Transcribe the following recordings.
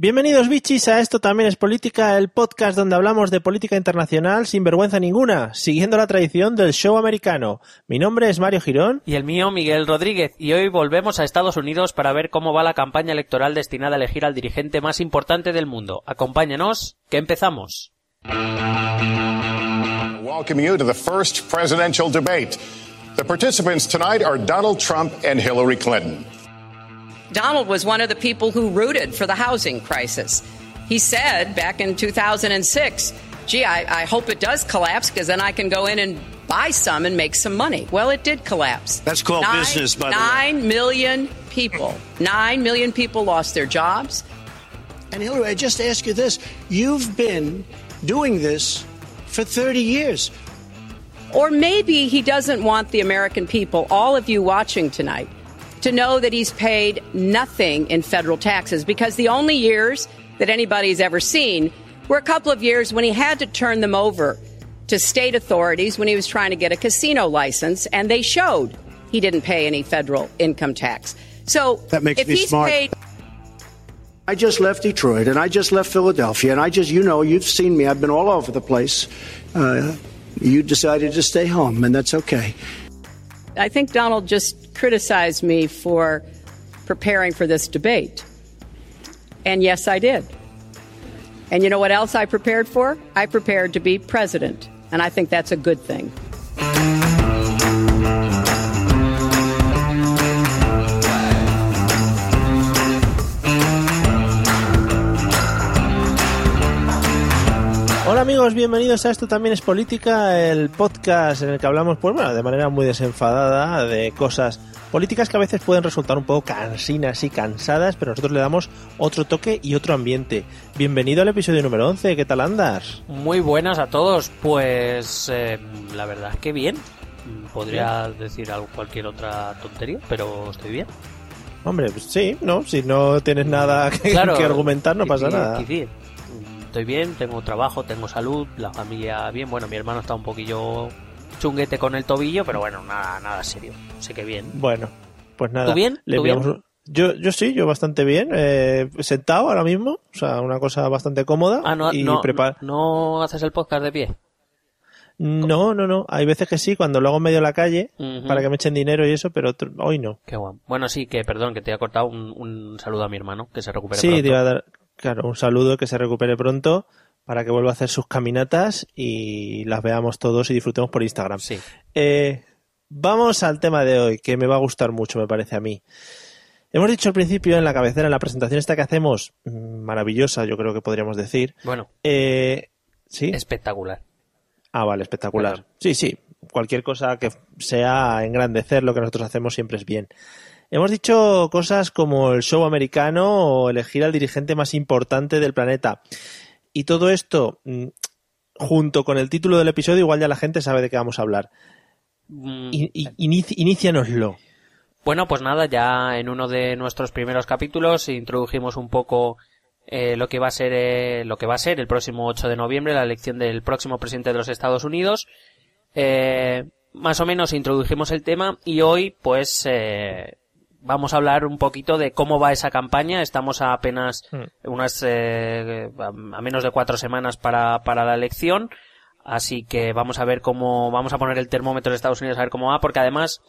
Bienvenidos bichis a Esto también es política, el podcast donde hablamos de política internacional sin vergüenza ninguna, siguiendo la tradición del show americano. Mi nombre es Mario Girón. Y el mío, Miguel Rodríguez, y hoy volvemos a Estados Unidos para ver cómo va la campaña electoral destinada a elegir al dirigente más importante del mundo. Acompáñenos, que empezamos. Welcome you to the first presidential debate. The participants tonight are Donald Trump and Hillary Clinton. Donald was one of the people who rooted for the housing crisis. He said back in 2006, gee, I, I hope it does collapse because then I can go in and buy some and make some money. Well, it did collapse. That's called nine, business, by the Nine way. million people. Nine million people lost their jobs. And Hillary, I just ask you this. You've been doing this for 30 years. Or maybe he doesn't want the American people, all of you watching tonight, to know that he's paid nothing in federal taxes because the only years that anybody's ever seen were a couple of years when he had to turn them over to state authorities when he was trying to get a casino license, and they showed he didn't pay any federal income tax. So That makes if me he's smart. paid I just left Detroit and I just left Philadelphia and I just, you know, you've seen me. I've been all over the place. Uh, you decided to stay home, and that's okay. I think Donald just criticized me for preparing for this debate. And yes, I did. And you know what else I prepared for? I prepared to be president. And I think that's a good thing. Amigos, bienvenidos a Esto también es política, el podcast en el que hablamos, pues bueno, de manera muy desenfadada de cosas políticas que a veces pueden resultar un poco cansinas y cansadas, pero nosotros le damos otro toque y otro ambiente. Bienvenido al episodio número 11, ¿qué tal andas? Muy buenas a todos. Pues eh, la verdad es que bien. Podría decir algo, cualquier otra tontería, pero estoy bien. Hombre, pues sí, ¿no? Si no tienes nada que, Claro, que argumentar no pasa nada. quici- Estoy bien, tengo trabajo, tengo salud, la familia bien. Bueno, mi hermano está un poquillo chunguete con el tobillo, pero bueno, nada, nada serio. Sé que bien. Bueno, pues nada. ¿Tú bien? le ¿Tú enviamos bien? un- Yo, yo sí, yo bastante bien. eh, sentado ahora mismo, o sea, una cosa bastante cómoda. Ah, no, y no, prepar- no haces el podcast de pie. No, no, no. Hay veces que sí, cuando lo hago en medio de la calle, para que me echen dinero y eso, pero otro- hoy no. Qué guapo. Bueno, sí, que perdón, que te he cortado un, un saludo a mi hermano, que se recupere Sí, pronto. te iba a dar, claro, un saludo, que se recupere pronto, para que vuelva a hacer sus caminatas y las veamos todos y disfrutemos por Instagram. Sí. Eh, vamos al tema de hoy, que me va a gustar mucho, me parece a mí. Hemos dicho al principio en la cabecera, en la presentación esta que hacemos, mm, maravillosa, yo creo que podríamos decir. Bueno, Eh, sí. espectacular. Ah, vale, espectacular. Sí, sí. Cualquier cosa que sea engrandecer lo que nosotros hacemos siempre es bien. Hemos dicho cosas como el show americano o elegir al dirigente más importante del planeta. Y todo esto, mm, junto con el título del episodio, igual ya la gente sabe de qué vamos a hablar. Mm, I- i- inici- inícianoslo. Bueno, pues nada, ya en uno de nuestros primeros capítulos introdujimos un poco eh, lo que va a ser eh, lo que va a ser el próximo 8 de noviembre la elección del próximo presidente de los Estados Unidos. Eh, más o menos introdujimos el tema y hoy pues eh, vamos a hablar un poquito de cómo va esa campaña. Estamos a apenas unas eh, a menos de cuatro semanas para, para la elección. Así que vamos a ver cómo, vamos a poner el termómetro de Estados Unidos a ver cómo va, porque además,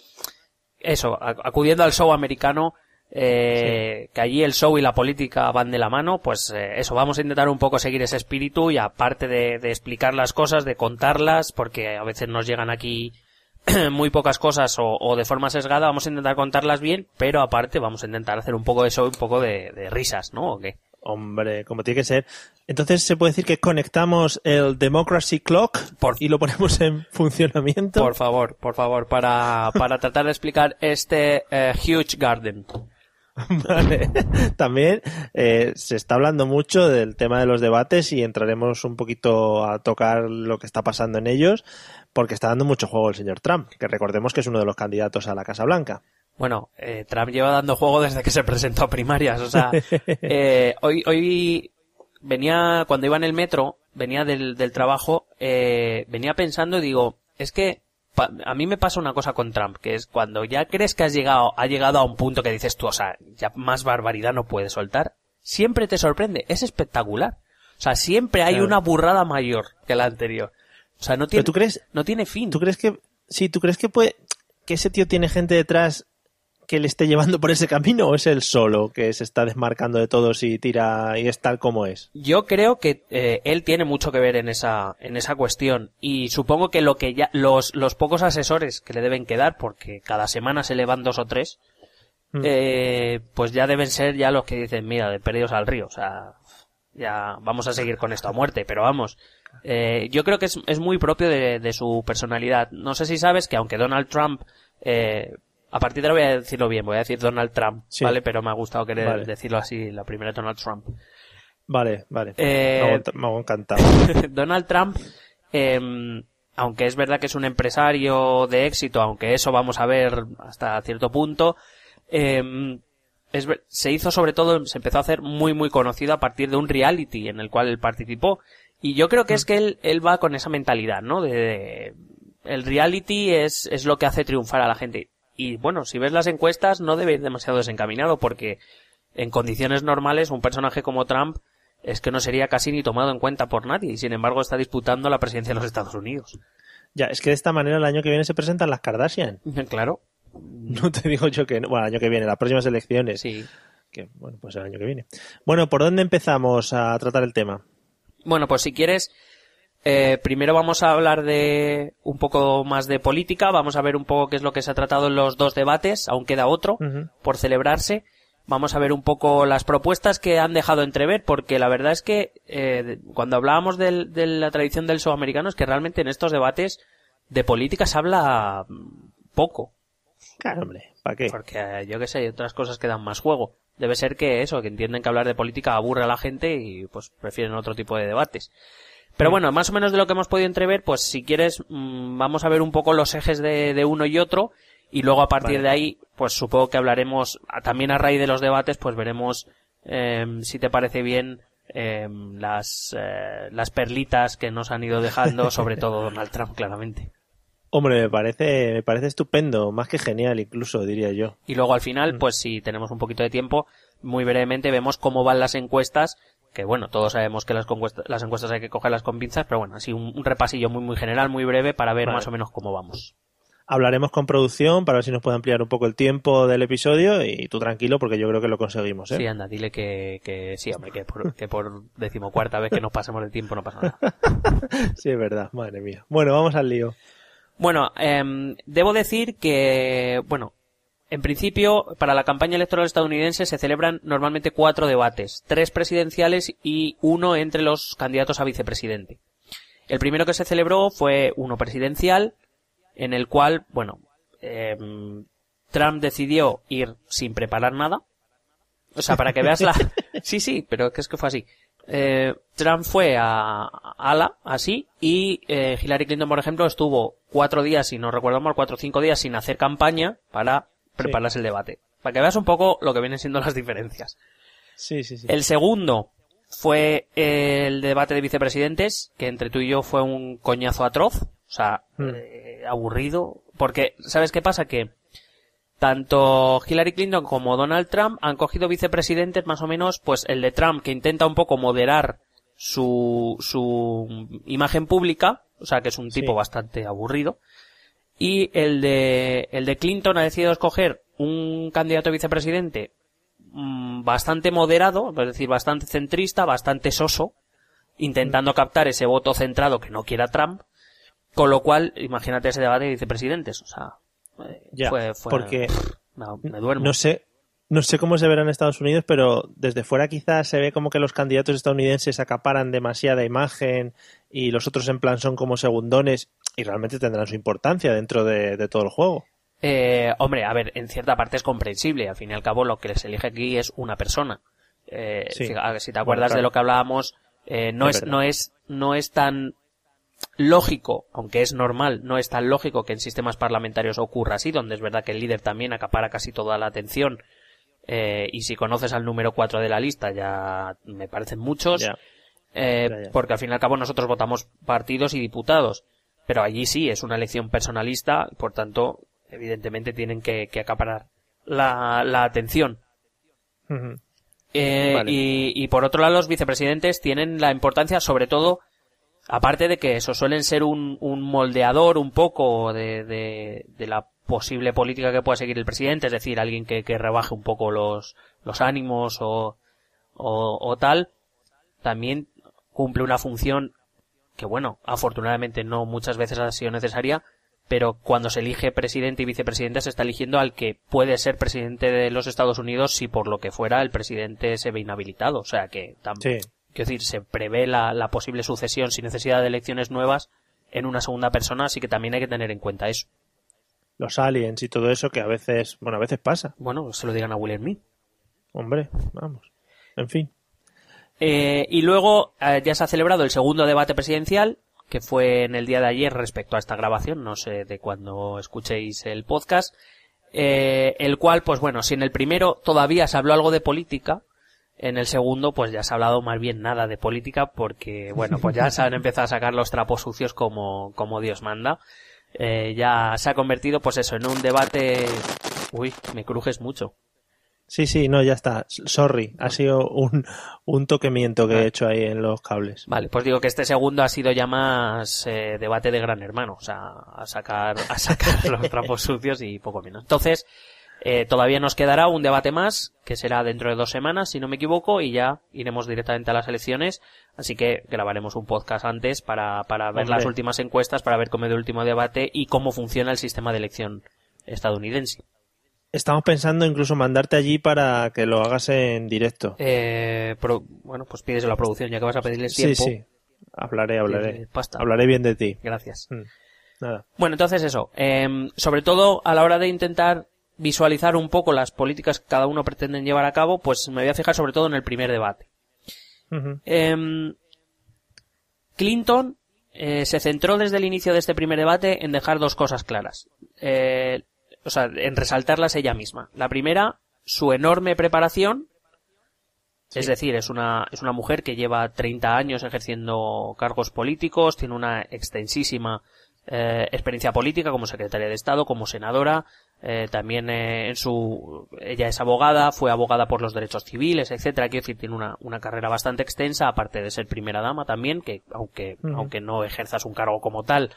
eso, acudiendo al show americano, eh, que allí el show y la política van de la mano, pues eh, eso, vamos a intentar un poco seguir ese espíritu y aparte de, de explicar las cosas, de contarlas, porque a veces nos llegan aquí muy pocas cosas o, o de forma sesgada, vamos a intentar contarlas bien, pero aparte vamos a intentar hacer un poco de show un poco de, de risas, ¿no? ¿O qué? Hombre, como tiene que ser. Entonces se puede decir que conectamos el Democracy Clock Por- y lo ponemos en funcionamiento. Por favor, por favor, para, para tratar de explicar este eh, Huge Garden. Vale. También eh, se está hablando mucho del tema de los debates y entraremos un poquito a tocar lo que está pasando en ellos, porque está dando mucho juego el señor Trump, que recordemos que es uno de los candidatos a la Casa Blanca. Bueno, eh, Trump lleva dando juego desde que se presentó a primarias. O sea, eh, hoy, hoy venía, cuando iba en el metro, venía del, del trabajo, eh, venía pensando y digo, es que a mí me pasa una cosa con Trump, que es cuando ya crees que has llegado, ha llegado a un punto que dices tú, o sea, ya más barbaridad no puedes soltar, siempre te sorprende, es espectacular. O sea, siempre hay una burrada mayor que la anterior. O sea, no tiene, tú crees, no tiene fin. ¿Tú crees que, sí, tú crees que puede, que ese tío tiene gente detrás que le esté llevando por ese camino o es él solo que se está desmarcando de todos y tira y es tal como es? Yo creo que eh, él tiene mucho que ver en esa en esa cuestión y supongo que lo que ya los los pocos asesores que le deben quedar porque cada semana se le van dos o tres mm. eh, pues ya deben ser ya los que dicen mira de perdidos al río o sea ya vamos a seguir con esto a muerte pero vamos eh, yo creo que es, es muy propio de, de, su personalidad no sé si sabes que aunque Donald Trump eh, a partir de ahora voy a decirlo bien, voy a decir Donald Trump, ¿vale? Pero me ha gustado querer decirlo así, la primera Donald Trump. Vale, vale. Eh, me, hago, encantado. Donald Trump, eh, aunque es verdad que es un empresario de éxito, aunque eso vamos a ver hasta cierto punto, eh, es, se hizo sobre todo, se empezó a hacer muy muy conocido a partir de un reality en el cual él participó. Y yo creo que es mm. que él, él va con esa mentalidad, ¿no? De, de, el reality es, es lo que hace triunfar a la gente. Y bueno, si ves las encuestas, no debe ir demasiado desencaminado porque en condiciones normales un personaje como Trump es que no sería casi ni tomado en cuenta por nadie y sin embargo está disputando la presidencia de los Estados Unidos. Ya, es que de esta manera el año que viene se presentan las Kardashian. Claro. No te digo yo que no. Bueno, el año que viene, las próximas elecciones. Sí. Que, bueno, pues el año que viene. Bueno, ¿por dónde empezamos a tratar el tema? Bueno, pues si quieres, eh, primero vamos a hablar de un poco más de política, vamos a ver un poco qué es lo que se ha tratado en los dos debates, aún queda otro por celebrarse. Vamos a ver un poco las propuestas que han dejado entrever, porque la verdad es que eh, cuando hablábamos de la tradición del show americano es que realmente en estos debates de política se habla poco. Claro, hombre, ¿para qué? Porque eh, yo qué sé, hay otras cosas que dan más juego. Debe ser que eso, que entienden que hablar de política aburre a la gente y pues prefieren otro tipo de debates. Pero bueno, más o menos de lo que hemos podido entrever, pues si quieres, mmm, vamos a ver un poco los ejes de, de uno y otro, y luego a partir vale. de ahí, pues supongo que hablaremos, también a raíz de los debates, pues veremos eh, si te parece bien eh, las, eh, las perlitas que nos han ido dejando, sobre todo Donald Trump, claramente. Hombre, me parece, me parece estupendo, más que genial incluso, diría yo. Y luego al final, pues si tenemos un poquito de tiempo, muy brevemente vemos cómo van las encuestas que bueno, todos sabemos que las, las encuestas hay que cogerlas con pinzas, pero bueno, así un, un repasillo muy muy general, muy breve para ver vale. más o menos cómo vamos. Hablaremos con producción para ver si nos puede ampliar un poco el tiempo del episodio y tú tranquilo porque yo creo que lo conseguimos. ¿eh? Sí, anda, dile que, que sí, hombre, que por, que por decimocuarta vez que nos pasemos el tiempo no pasa nada. sí, es verdad, madre mía. Bueno, vamos al lío. Bueno, eh, debo decir que, bueno, en principio, para la campaña electoral estadounidense se celebran normalmente cuatro debates, tres presidenciales y uno entre los candidatos a vicepresidente. El primero que se celebró fue uno presidencial, en el cual, bueno, eh, Trump decidió ir sin preparar nada. O sea, para que veas la... Sí, sí, pero es que fue así. Eh, Trump fue a, a Ala, así, y eh, Hillary Clinton, por ejemplo, estuvo cuatro días, si no recuerdo mal, cuatro o cinco días sin hacer campaña para preparas sí. el debate. Para que veas un poco lo que vienen siendo las diferencias. Sí, sí, sí. El segundo fue el debate de vicepresidentes, que entre tú y yo fue un coñazo atroz. O sea, mm. eh, aburrido. Porque, ¿sabes qué pasa? Que tanto Hillary Clinton como Donald Trump han cogido vicepresidentes más o menos, pues el de Trump que intenta un poco moderar su, su imagen pública, o sea que es un tipo sí. bastante aburrido, y el de, el de Clinton ha decidido escoger un candidato a vicepresidente mmm, bastante moderado, es decir, bastante centrista, bastante soso, intentando captar ese voto centrado que no quiera Trump, con lo cual, imagínate ese debate de vicepresidentes, o sea, ya, fue, fue, porque no, me duermo. No sé, no sé cómo se verá en Estados Unidos, pero desde fuera quizás se ve como que los candidatos estadounidenses acaparan demasiada imagen y los otros en plan son como segundones y realmente tendrán su importancia dentro de, de todo el juego. Eh, hombre, a ver, en cierta parte es comprensible. Al fin y al cabo, lo que se elige aquí es una persona. Eh, Sí. si te acuerdas Bueno, claro. de lo que hablábamos, eh, no Es no es, no es tan lógico, aunque es normal, no es tan lógico que en sistemas parlamentarios ocurra así, donde es verdad que el líder también acapara casi toda la atención. Eh, y si conoces al número 4 de la lista, ya me parecen muchos. Eh, porque al fin y al cabo nosotros votamos partidos y diputados. Pero allí sí, es una elección personalista, por tanto, evidentemente tienen que, que acaparar la, la atención. Eh, Vale. y, y por otro lado, los vicepresidentes tienen la importancia, sobre todo, aparte de que eso suelen ser un, un moldeador un poco de, de, de la posible política que pueda seguir el presidente, es decir, alguien que, que rebaje un poco los, los ánimos o, o, o tal, también cumple una función que bueno, afortunadamente no muchas veces ha sido necesaria, pero cuando se elige presidente y vicepresidente se está eligiendo al que puede ser presidente de los Estados Unidos si por lo que fuera el presidente se ve inhabilitado. O sea que, tam- Sí. Quiero decir, se prevé la, la posible sucesión sin necesidad de elecciones nuevas en una segunda persona, así que también hay que tener en cuenta eso. Los aliens y todo eso que a veces, bueno, a veces pasa. Bueno, se lo digan a Will Smith. Hombre, vamos. En fin. Eh, y luego eh, ya se ha celebrado el segundo debate presidencial, que fue en el día de ayer respecto a esta grabación, no sé de cuándo escuchéis el podcast, eh, el cual, pues bueno, si en el primero todavía se habló algo de política, en el segundo, pues ya se ha hablado más bien nada de política, porque, bueno, pues ya se han empezado a sacar los trapos sucios como, como Dios manda. Eh, ya se ha convertido, pues eso, en un debate... Uy, me crujes mucho. Sí, sí, no, ya está. Sorry, ha sido un, un toquemiento que he hecho ahí en los cables. Vale, pues digo que este segundo ha sido ya más eh, debate de gran hermano, o sea, a sacar, a sacar los trapos sucios y poco menos. Entonces, eh, todavía nos quedará un debate más, que será dentro de dos semanas, si no me equivoco, y ya iremos directamente a las elecciones, así que grabaremos un podcast antes para, para ver Hombre. las últimas encuestas, para ver cómo es el último debate y cómo funciona el sistema de elección estadounidense. Estamos pensando incluso mandarte allí para que lo hagas en directo. Eh, pro- bueno, pues a la producción, ya que vas a pedirles Sí, tiempo. sí. Hablaré, hablaré. Pídele pasta. Hablaré bien de ti. Gracias. Mm, Nada. Bueno, entonces eso. em, sobre todo a la hora de intentar visualizar un poco las políticas que cada uno pretenden llevar a cabo, pues me voy a fijar sobre todo en el primer debate. Em, Clinton eh, se centró desde el inicio de este primer debate en dejar dos cosas claras. Eh, o sea, en resaltarlas ella misma. La primera, su enorme preparación. Es decir, es una, es una mujer que lleva 30 años ejerciendo cargos políticos, tiene una extensísima eh, experiencia política como secretaria de Estado, como senadora, eh, también eh, en su, ella es abogada, fue abogada por los derechos civiles, etcétera, quiero decir, tiene una, una carrera bastante extensa, aparte de ser primera dama también, que aunque, aunque no ejerzas un cargo como tal,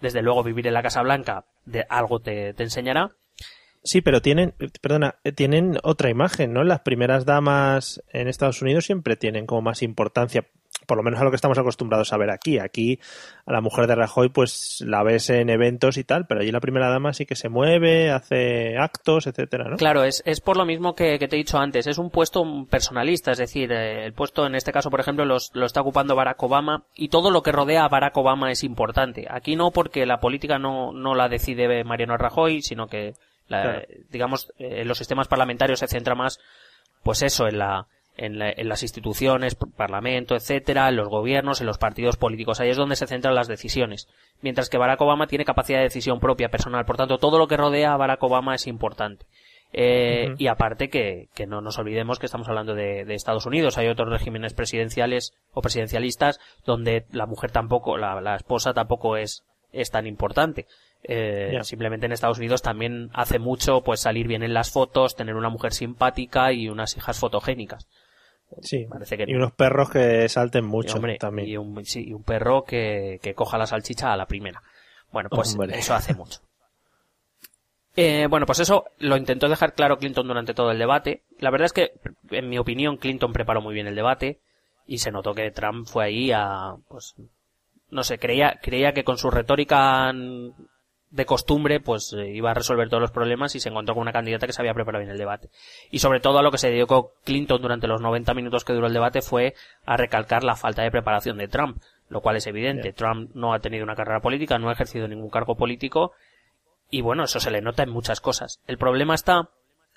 desde luego vivir en la Casa Blanca de algo te, te enseñará. Sí, pero tienen, perdona, eh, tienen otra imagen, ¿no? Las primeras damas en Estados Unidos siempre tienen como más importancia, por lo menos a lo que estamos acostumbrados a ver aquí. Aquí a la mujer de Rajoy pues la ves en eventos y tal, pero allí la primera dama sí que se mueve, hace actos, etcétera, ¿no? Claro, es, es por lo mismo que, que te he dicho antes, es un puesto personalista, es decir, eh, el puesto en este caso, por ejemplo, los- lo está ocupando Barack Obama y todo lo que rodea a Barack Obama es importante. Aquí no porque la política no, no la decide Mariano Rajoy, sino que, la- Claro. digamos, eh, los sistemas parlamentarios se centra más, pues eso, en la, en, la- en las instituciones, parlamento, etcétera, en los gobiernos, en los partidos políticos. Ahí es donde se centran las decisiones. Mientras que Barack Obama tiene capacidad de decisión propia, personal. Por tanto, todo lo que rodea a Barack Obama es importante. Eh. Y aparte que, que no nos olvidemos que estamos hablando de, de Estados Unidos. Hay otros regímenes presidenciales o presidencialistas donde la mujer tampoco, la, la esposa tampoco es, es tan importante. Eh. Simplemente en Estados Unidos también hace mucho pues salir bien en las fotos, tener una mujer simpática y unas hijas fotogénicas. Sí. Parece que y no. unos perros que salten Y, mucho hombre, también. y un, sí, y un perro que, que coja la salchicha a la primera. Bueno, pues Hombre. eso hace mucho. Eh, bueno, pues eso lo intentó dejar claro Clinton durante todo el debate. La verdad es que, en mi opinión, Clinton preparó muy bien el debate y se notó que Trump fue ahí a, pues, no sé, creía, creía que con su retórica de costumbre, pues eh, iba a resolver todos los problemas y se encontró con una candidata que se había preparado bien el debate. Y sobre todo a lo que se dedicó Clinton durante los 90 minutos que duró el debate fue a recalcar la falta de preparación de Trump, lo cual es evidente. Bien. Trump no ha tenido una carrera política, no ha ejercido ningún cargo político Y bueno, eso se le nota en muchas cosas. El problema está,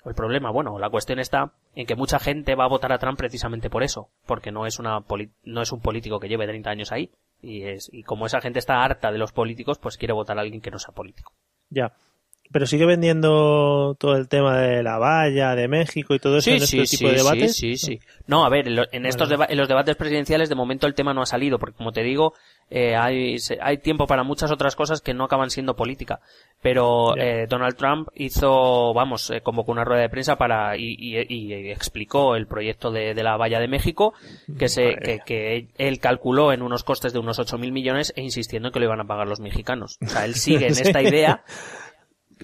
o el problema, bueno, la cuestión está en que mucha gente va a votar a Trump precisamente por eso, porque no es una no es un político que lleve 30 años ahí y es y como esa gente está harta de los políticos, pues quiere votar a alguien que no sea político. Ya. Pero sigue vendiendo todo el tema de la valla, de México y todo eso en este tipo de debates. Sí, sí, sí. No, a ver, en, estos en los debates presidenciales de momento el tema no ha salido, porque como te digo, eh, hay, hay tiempo para muchas otras cosas que no acaban siendo política. Pero eh, Donald Trump hizo, vamos, eh, convocó una rueda de prensa para y, y, explicó el proyecto de, de, la valla de México, que se que, que, él calculó en unos costes de unos 8.000 millones e insistiendo en que lo iban a pagar los mexicanos. O sea, él sigue en esta idea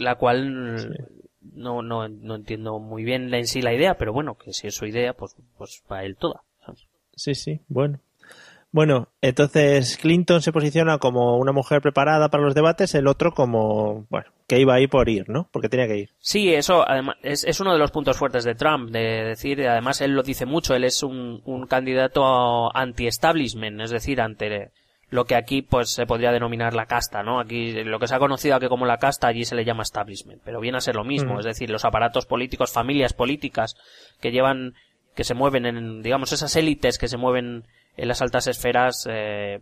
la cual no, no, no entiendo muy bien en sí la idea, pero bueno, que si es su idea, pues, pues para él toda. Sí, sí, bueno. Bueno, entonces Clinton se posiciona como una mujer preparada para los debates, el otro como, bueno, que iba ahí por ir, ¿no? Porque tenía que ir. Sí, eso además es, es uno de los puntos fuertes de Trump, de decir, además él lo dice mucho, él es un, un candidato anti-establishment, es decir, ante lo que aquí pues se podría denominar la casta, ¿no? Aquí lo que se ha conocido aquí como la casta allí se le llama establishment, pero viene a ser lo mismo, es decir, los aparatos políticos, familias políticas que llevan, que se mueven en, digamos, esas élites que se mueven en las altas esferas eh,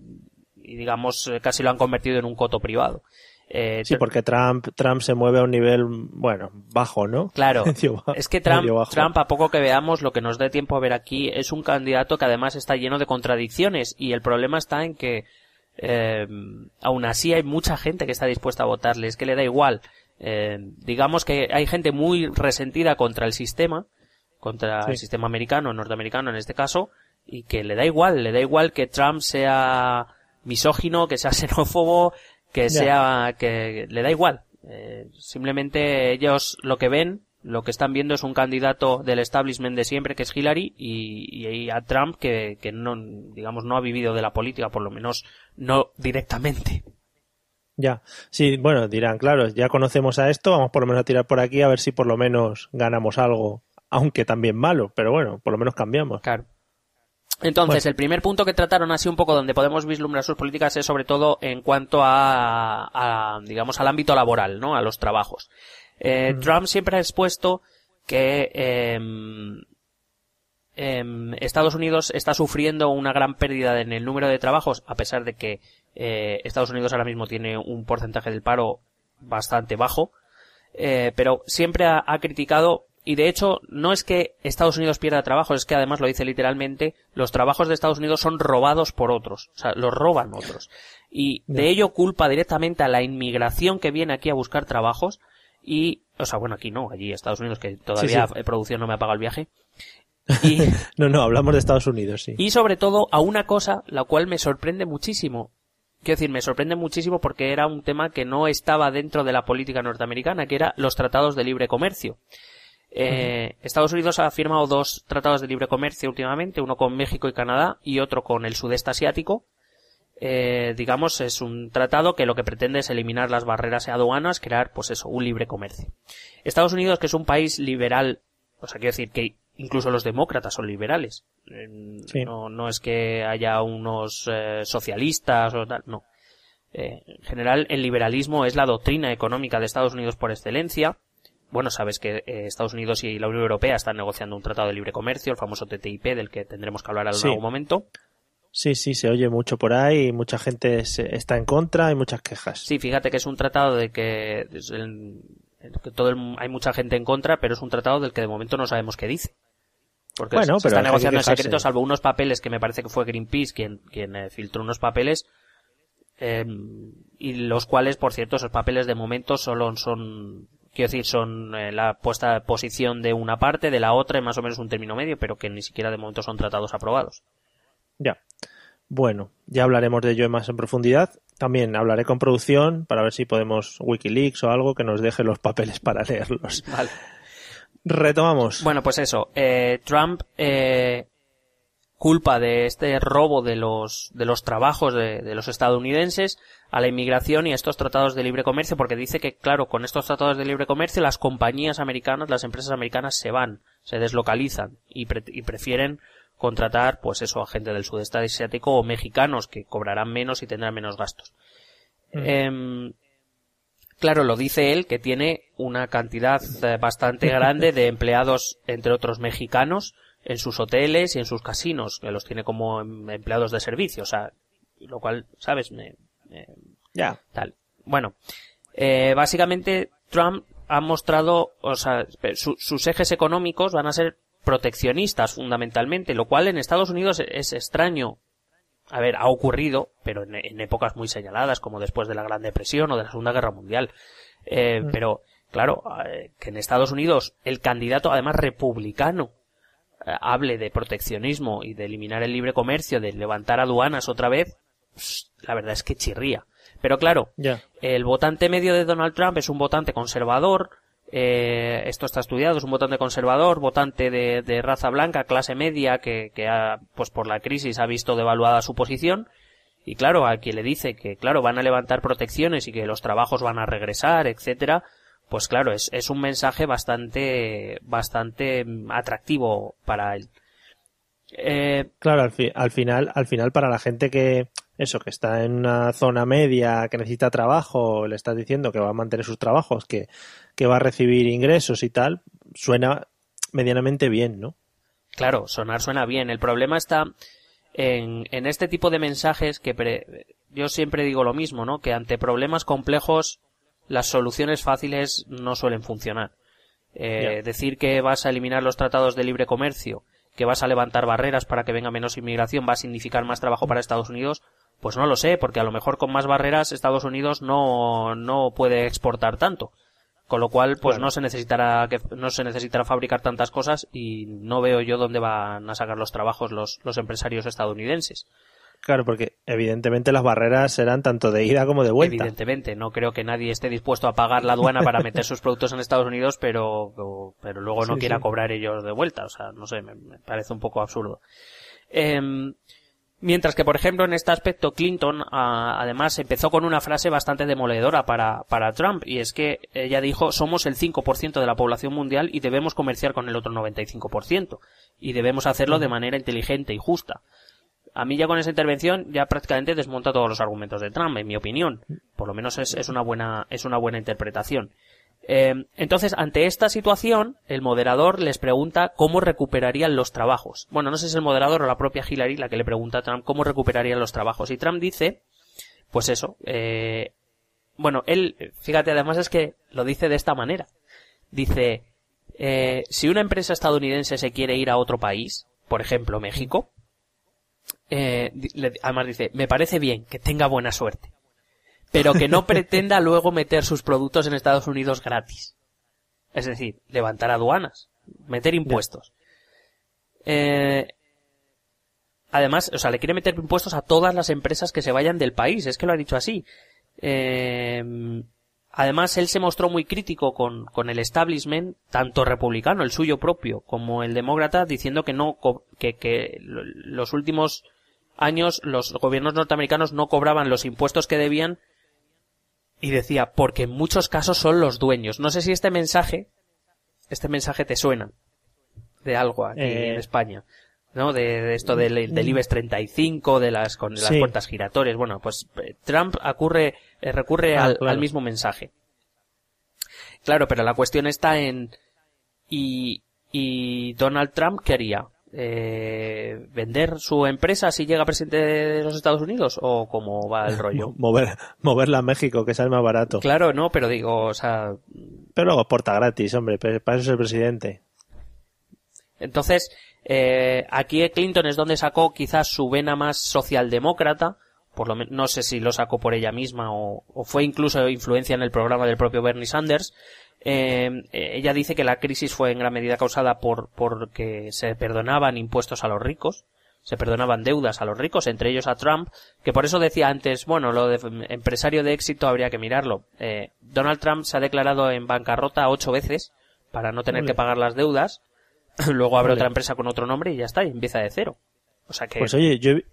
y digamos casi lo han convertido en un coto privado. Eh, sí, porque Trump, Trump se mueve a un nivel, bueno, bajo, ¿no? Claro. es que Trump, Trump, a poco que veamos, lo que nos dé tiempo a ver aquí, es un candidato que además está lleno de contradicciones y el problema está en que eh, aún así hay mucha gente que está dispuesta a votarle, es que le da igual. Eh, digamos que hay gente muy resentida contra el sistema, contra el sistema americano, norteamericano en este caso, y que le da igual, le da igual que Trump sea misógino, que sea xenófobo, que sea, que le da igual. Eh, simplemente ellos lo que ven, lo que están viendo es un candidato del establishment de siempre que es Hillary y, y a Trump que, que no, digamos, no ha vivido de la política, por lo menos no directamente. Ya, sí, bueno, dirán, claro, ya conocemos a esto, vamos por lo menos a tirar por aquí a ver si por lo menos ganamos algo, aunque también malo, pero bueno, por lo menos cambiamos. Claro. Entonces, el primer punto que trataron así un poco donde podemos vislumbrar sus políticas es sobre todo en cuanto a, digamos, al ámbito laboral, ¿no? A los trabajos. Eh, Trump siempre ha expuesto que em, em, Estados Unidos está sufriendo una gran pérdida en el número de trabajos, a pesar de que eh, Estados Unidos ahora mismo tiene un porcentaje del paro bastante bajo, eh, pero siempre ha, ha criticado y de hecho, no es que Estados Unidos pierda trabajos, es que además lo dice literalmente, los trabajos de Estados Unidos son robados por otros, o sea, los roban otros. Y de ello culpa directamente a la inmigración que viene aquí a buscar trabajos y, o sea, bueno, aquí no, allí Estados Unidos, que todavía sí, producción no me ha pagado el viaje. Y, no, no, hablamos de Estados Unidos, sí. Y sobre todo a una cosa, la cual me sorprende muchísimo. Quiero decir, me sorprende muchísimo porque era un tema que no estaba dentro de la política norteamericana, que era los tratados de libre comercio. Eh, Estados Unidos ha firmado dos tratados de libre comercio últimamente, uno con México y Canadá y otro con el sudeste asiático. Eh, digamos, es un tratado que lo que pretende es eliminar las barreras aduanas, crear, pues eso, un libre comercio. Estados Unidos, que es un país liberal, o sea, quiero decir que incluso los demócratas son liberales. No, no es que haya unos eh, socialistas o tal, no. Eh, en general, el liberalismo es la doctrina económica de Estados Unidos por excelencia bueno, sabes que eh, Estados Unidos y la Unión Europea están negociando un tratado de libre comercio, el famoso TTIP, del que tendremos que hablar en algún momento. Sí, sí, se oye mucho por ahí, mucha gente está en contra, hay muchas quejas. Sí, fíjate que es un tratado de que, todo hay mucha gente en contra, pero es un tratado del que de momento no sabemos qué dice. Porque se, está negociando en secreto, salvo unos papeles que me parece que fue Greenpeace quien, quien eh, filtró unos papeles, eh, y los cuales, por cierto, esos papeles de momento solo son Quiero decir, son eh, la puesta de posición de una parte, de la otra, y más o menos un término medio, pero que ni siquiera de momento son tratados aprobados. Ya. Bueno, ya hablaremos de ello más en profundidad. También hablaré con producción para ver si podemos Wikileaks o algo que nos deje los papeles para leerlos. Vale. Retomamos. Bueno, pues eso. Eh, Trump eh, culpa de este robo de los, de los trabajos de, de, los estadounidenses a la inmigración y a estos tratados de libre comercio, porque dice que, claro, con estos tratados de libre comercio las compañías americanas, las empresas americanas se van, se deslocalizan y, pre y prefieren contratar, pues eso, a gente del sudeste asiático o mexicanos que cobrarán menos y tendrán menos gastos. Mm. Eh, Claro, lo dice él que tiene una cantidad eh, bastante grande de empleados, entre otros mexicanos, en sus hoteles y en sus casinos, que los tiene como em- empleados de servicio, o sea, lo cual, ¿sabes? Me, Ya. tal. Bueno, eh, básicamente Trump ha mostrado, o sea, su- sus ejes económicos van a ser proteccionistas fundamentalmente, lo cual en Estados Unidos es extraño. A ver, ha ocurrido, pero en, en épocas muy señaladas, como después de la Gran Depresión o de la Segunda Guerra Mundial. Eh, Mm. Pero, claro, eh, que en Estados Unidos el candidato, además republicano, eh, hable de proteccionismo y de eliminar el libre comercio, de levantar aduanas otra vez, la verdad es que chirría. Pero claro, el votante medio de Donald Trump es un votante conservador, eh, esto está estudiado, es un votante conservador, votante de, de raza blanca, clase media, que, que ha, pues por la crisis ha visto devaluada su posición. Y claro, a quien le dice que, claro, van a levantar protecciones y que los trabajos van a regresar, etcétera, pues claro, es, es un mensaje bastante, bastante atractivo para él. Eh, Claro, al, fi- al final, al final para la gente que eso, que está en una zona media, que necesita trabajo, le estás diciendo que va a mantener sus trabajos, que, que va a recibir ingresos y tal, suena medianamente bien, ¿no? Claro, sonar suena bien. El problema está en, en este tipo de mensajes que pre- yo siempre digo lo mismo, ¿no? Que ante problemas complejos las soluciones fáciles no suelen funcionar. Eh. Decir que vas a eliminar los tratados de libre comercio, que vas a levantar barreras para que venga menos inmigración, va a significar más trabajo para Estados Unidos, pues no lo sé, porque a lo mejor con más barreras Estados Unidos no, no puede exportar tanto. Con lo cual, pues no se necesitará que no se necesitará fabricar tantas cosas y no veo yo dónde van a sacar los trabajos los, los empresarios estadounidenses. Claro, porque evidentemente las barreras serán tanto de ida como de vuelta. Evidentemente, no creo que nadie esté dispuesto a pagar la aduana para meter sus productos en Estados Unidos, pero, pero, luego no Sí, quiera sí. cobrar ellos de vuelta. O sea, no sé, me, me parece un poco absurdo. Em, mientras que, por ejemplo, en este aspecto, Clinton, ah, además, empezó con una frase bastante demoledora para, para Trump, y es que ella dijo, somos el 5% de la población mundial y debemos comerciar con el otro 95%, y debemos hacerlo de manera inteligente y justa. A mí ya con esa intervención ya prácticamente desmonta todos los argumentos de Trump, en mi opinión. Por lo menos es, es una buena, es una buena interpretación. Eh, entonces, ante esta situación, el moderador les pregunta cómo recuperarían los trabajos. Bueno, no sé si es el moderador o la propia Hillary la que le pregunta a Trump cómo recuperarían los trabajos. Y Trump dice, pues eso, eh, bueno, él, fíjate, además es que lo dice de esta manera. Dice, eh, si una empresa estadounidense se quiere ir a otro país, por ejemplo México, eh, además dice, me parece bien, que tenga buena suerte, pero que no pretenda luego meter sus productos en Estados Unidos gratis. Es decir, levantar aduanas, meter impuestos. Eh, además, o sea, le quiere meter impuestos a todas las empresas que se vayan del país, es que lo ha dicho así. Eh, además, él se mostró muy crítico con, con el establishment, tanto republicano, el suyo propio, como el demócrata, diciendo que no, que, que lo- los últimos años los gobiernos norteamericanos no cobraban los impuestos que debían y decía, porque en muchos casos son los dueños. No sé si este mensaje, este mensaje te suena de algo aquí Eh, en España. ¿No? De, de esto del, del IBEX 35, de las, con las Sí. puertas giratorias. Bueno, pues eh, Trump acurre, eh, recurre Ah, al, claro. al mismo mensaje. Claro, pero la cuestión está en, y, y Donald Trump quería eh, vender su empresa si llega presidente de los Estados Unidos o cómo va el rollo. Mover, moverla a México, que sale más barato. Claro, no, pero digo, o sea, Pero luego exporta gratis, hombre, para eso es el presidente. entonces, eh, aquí Clinton es donde sacó quizás su vena más socialdemócrata, por lo menos, no sé si lo sacó por ella misma o, o fue incluso influencia en el programa del propio Bernie Sanders. Eh, ella dice que la crisis fue en gran medida causada por porque se perdonaban impuestos a los ricos, se perdonaban deudas a los ricos, entre ellos a Trump, que por eso decía antes, bueno, lo de empresario de éxito habría que mirarlo. Eh, Donald Trump se ha declarado en bancarrota ocho veces para no tener Ole. que pagar las deudas, luego abre Ole. otra empresa con otro nombre y ya está, y empieza de cero. O sea que Pues oye, yo, he-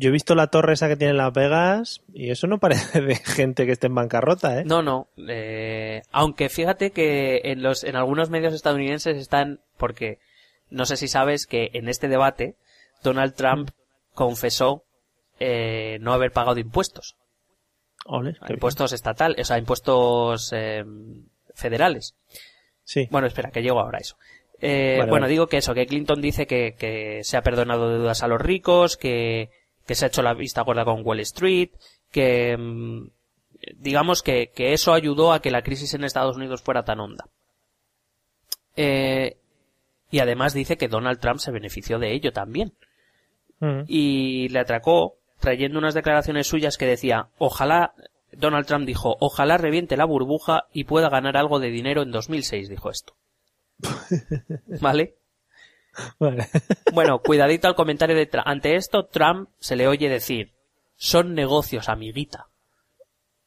yo he visto la torre esa que tiene en Las Vegas y eso no parece de gente que esté en bancarrota, ¿eh? No, no. eh, aunque fíjate que en los en algunos medios estadounidenses están porque no sé si sabes que en este debate Donald Trump confesó eh, no haber pagado impuestos. Ole, impuestos estatales, o sea, impuestos eh, federales. Sí. Bueno, espera, que llego ahora a eso. Eh, Vale, bueno, vale. digo que eso, que Clinton dice que, que se ha perdonado deudas a los ricos, que, que se ha hecho la vista gorda con Wall Street, que mm, digamos que, que eso ayudó a que la crisis en Estados Unidos fuera tan honda. Eh, y además dice que Donald Trump se benefició de ello también. Mm. Y le atracó trayendo unas declaraciones suyas que decía, ojalá, Donald Trump dijo, ojalá reviente la burbuja y pueda ganar algo de dinero en 2006, dijo esto. ¿Vale? Vale. Bueno, cuidadito al comentario de Trump. Ante esto, Trump se le oye decir, son negocios, amiguita.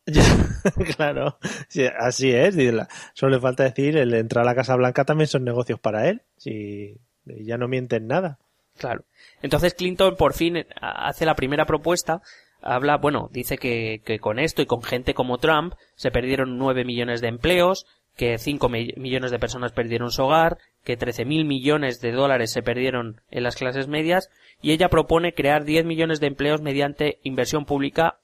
Claro. Sí, así es. Solo le falta decir, el entrar a la Casa Blanca también son negocios para él. Si ya no mienten nada. Claro. Entonces Clinton por fin eh, hace la primera propuesta. Habla, bueno, dice que, que con esto y con gente como Trump se perdieron 9 millones de empleos, que 5 mi- millones de personas perdieron su hogar, que 13 mil millones de dólares se perdieron en las clases medias, y ella propone crear 10 millones de empleos mediante inversión pública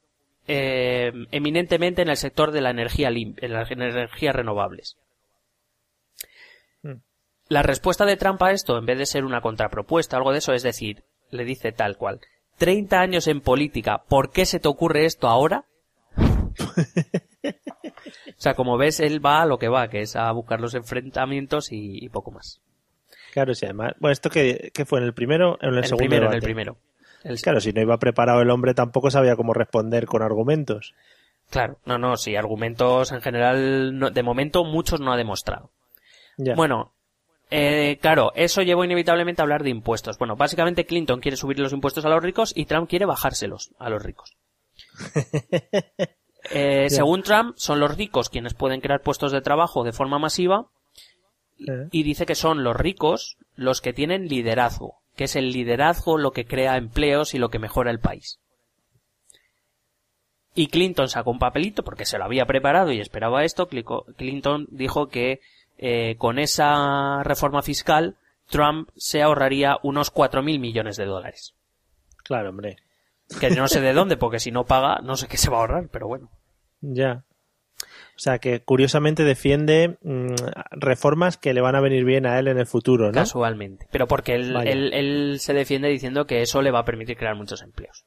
eh, eminentemente en el sector de la energía en las energías renovables. La respuesta de Trump a esto, en vez de ser una contrapropuesta, algo de eso, es decir, le dice tal cual, 30 años en política, ¿por qué se te ocurre esto ahora? o sea, como ves, él va a lo que va, que es a buscar los enfrentamientos y, y poco más. Claro, sí, además. Bueno, esto que, que fue en el primero, en el, El segundo. primero, en el primero. El- Claro, si no iba preparado el hombre tampoco sabía cómo responder con argumentos. Claro, no, no, sí, argumentos en general, no- de momento muchos no ha demostrado. Ya. Bueno, eh, claro, eso llevó inevitablemente a hablar de impuestos. Bueno, básicamente Clinton quiere subir los impuestos a los ricos y Trump quiere bajárselos a los ricos. Eh, según Trump, son los ricos quienes pueden crear puestos de trabajo de forma masiva y dice que son los ricos los que tienen liderazgo, que es el liderazgo lo que crea empleos y lo que mejora el país. Y Clinton sacó un papelito porque se lo había preparado y esperaba esto. Clinton dijo que eh, con esa reforma fiscal Trump se ahorraría unos 4.000 millones de dólares. Claro, hombre. Que no sé de dónde, porque si no paga, no sé qué se va a ahorrar, pero bueno. Ya. O sea, que curiosamente defiende mm, reformas que le van a venir bien a él en el futuro, ¿no? Casualmente. Pero porque él, él, él se defiende diciendo que eso le va a permitir crear muchos empleos.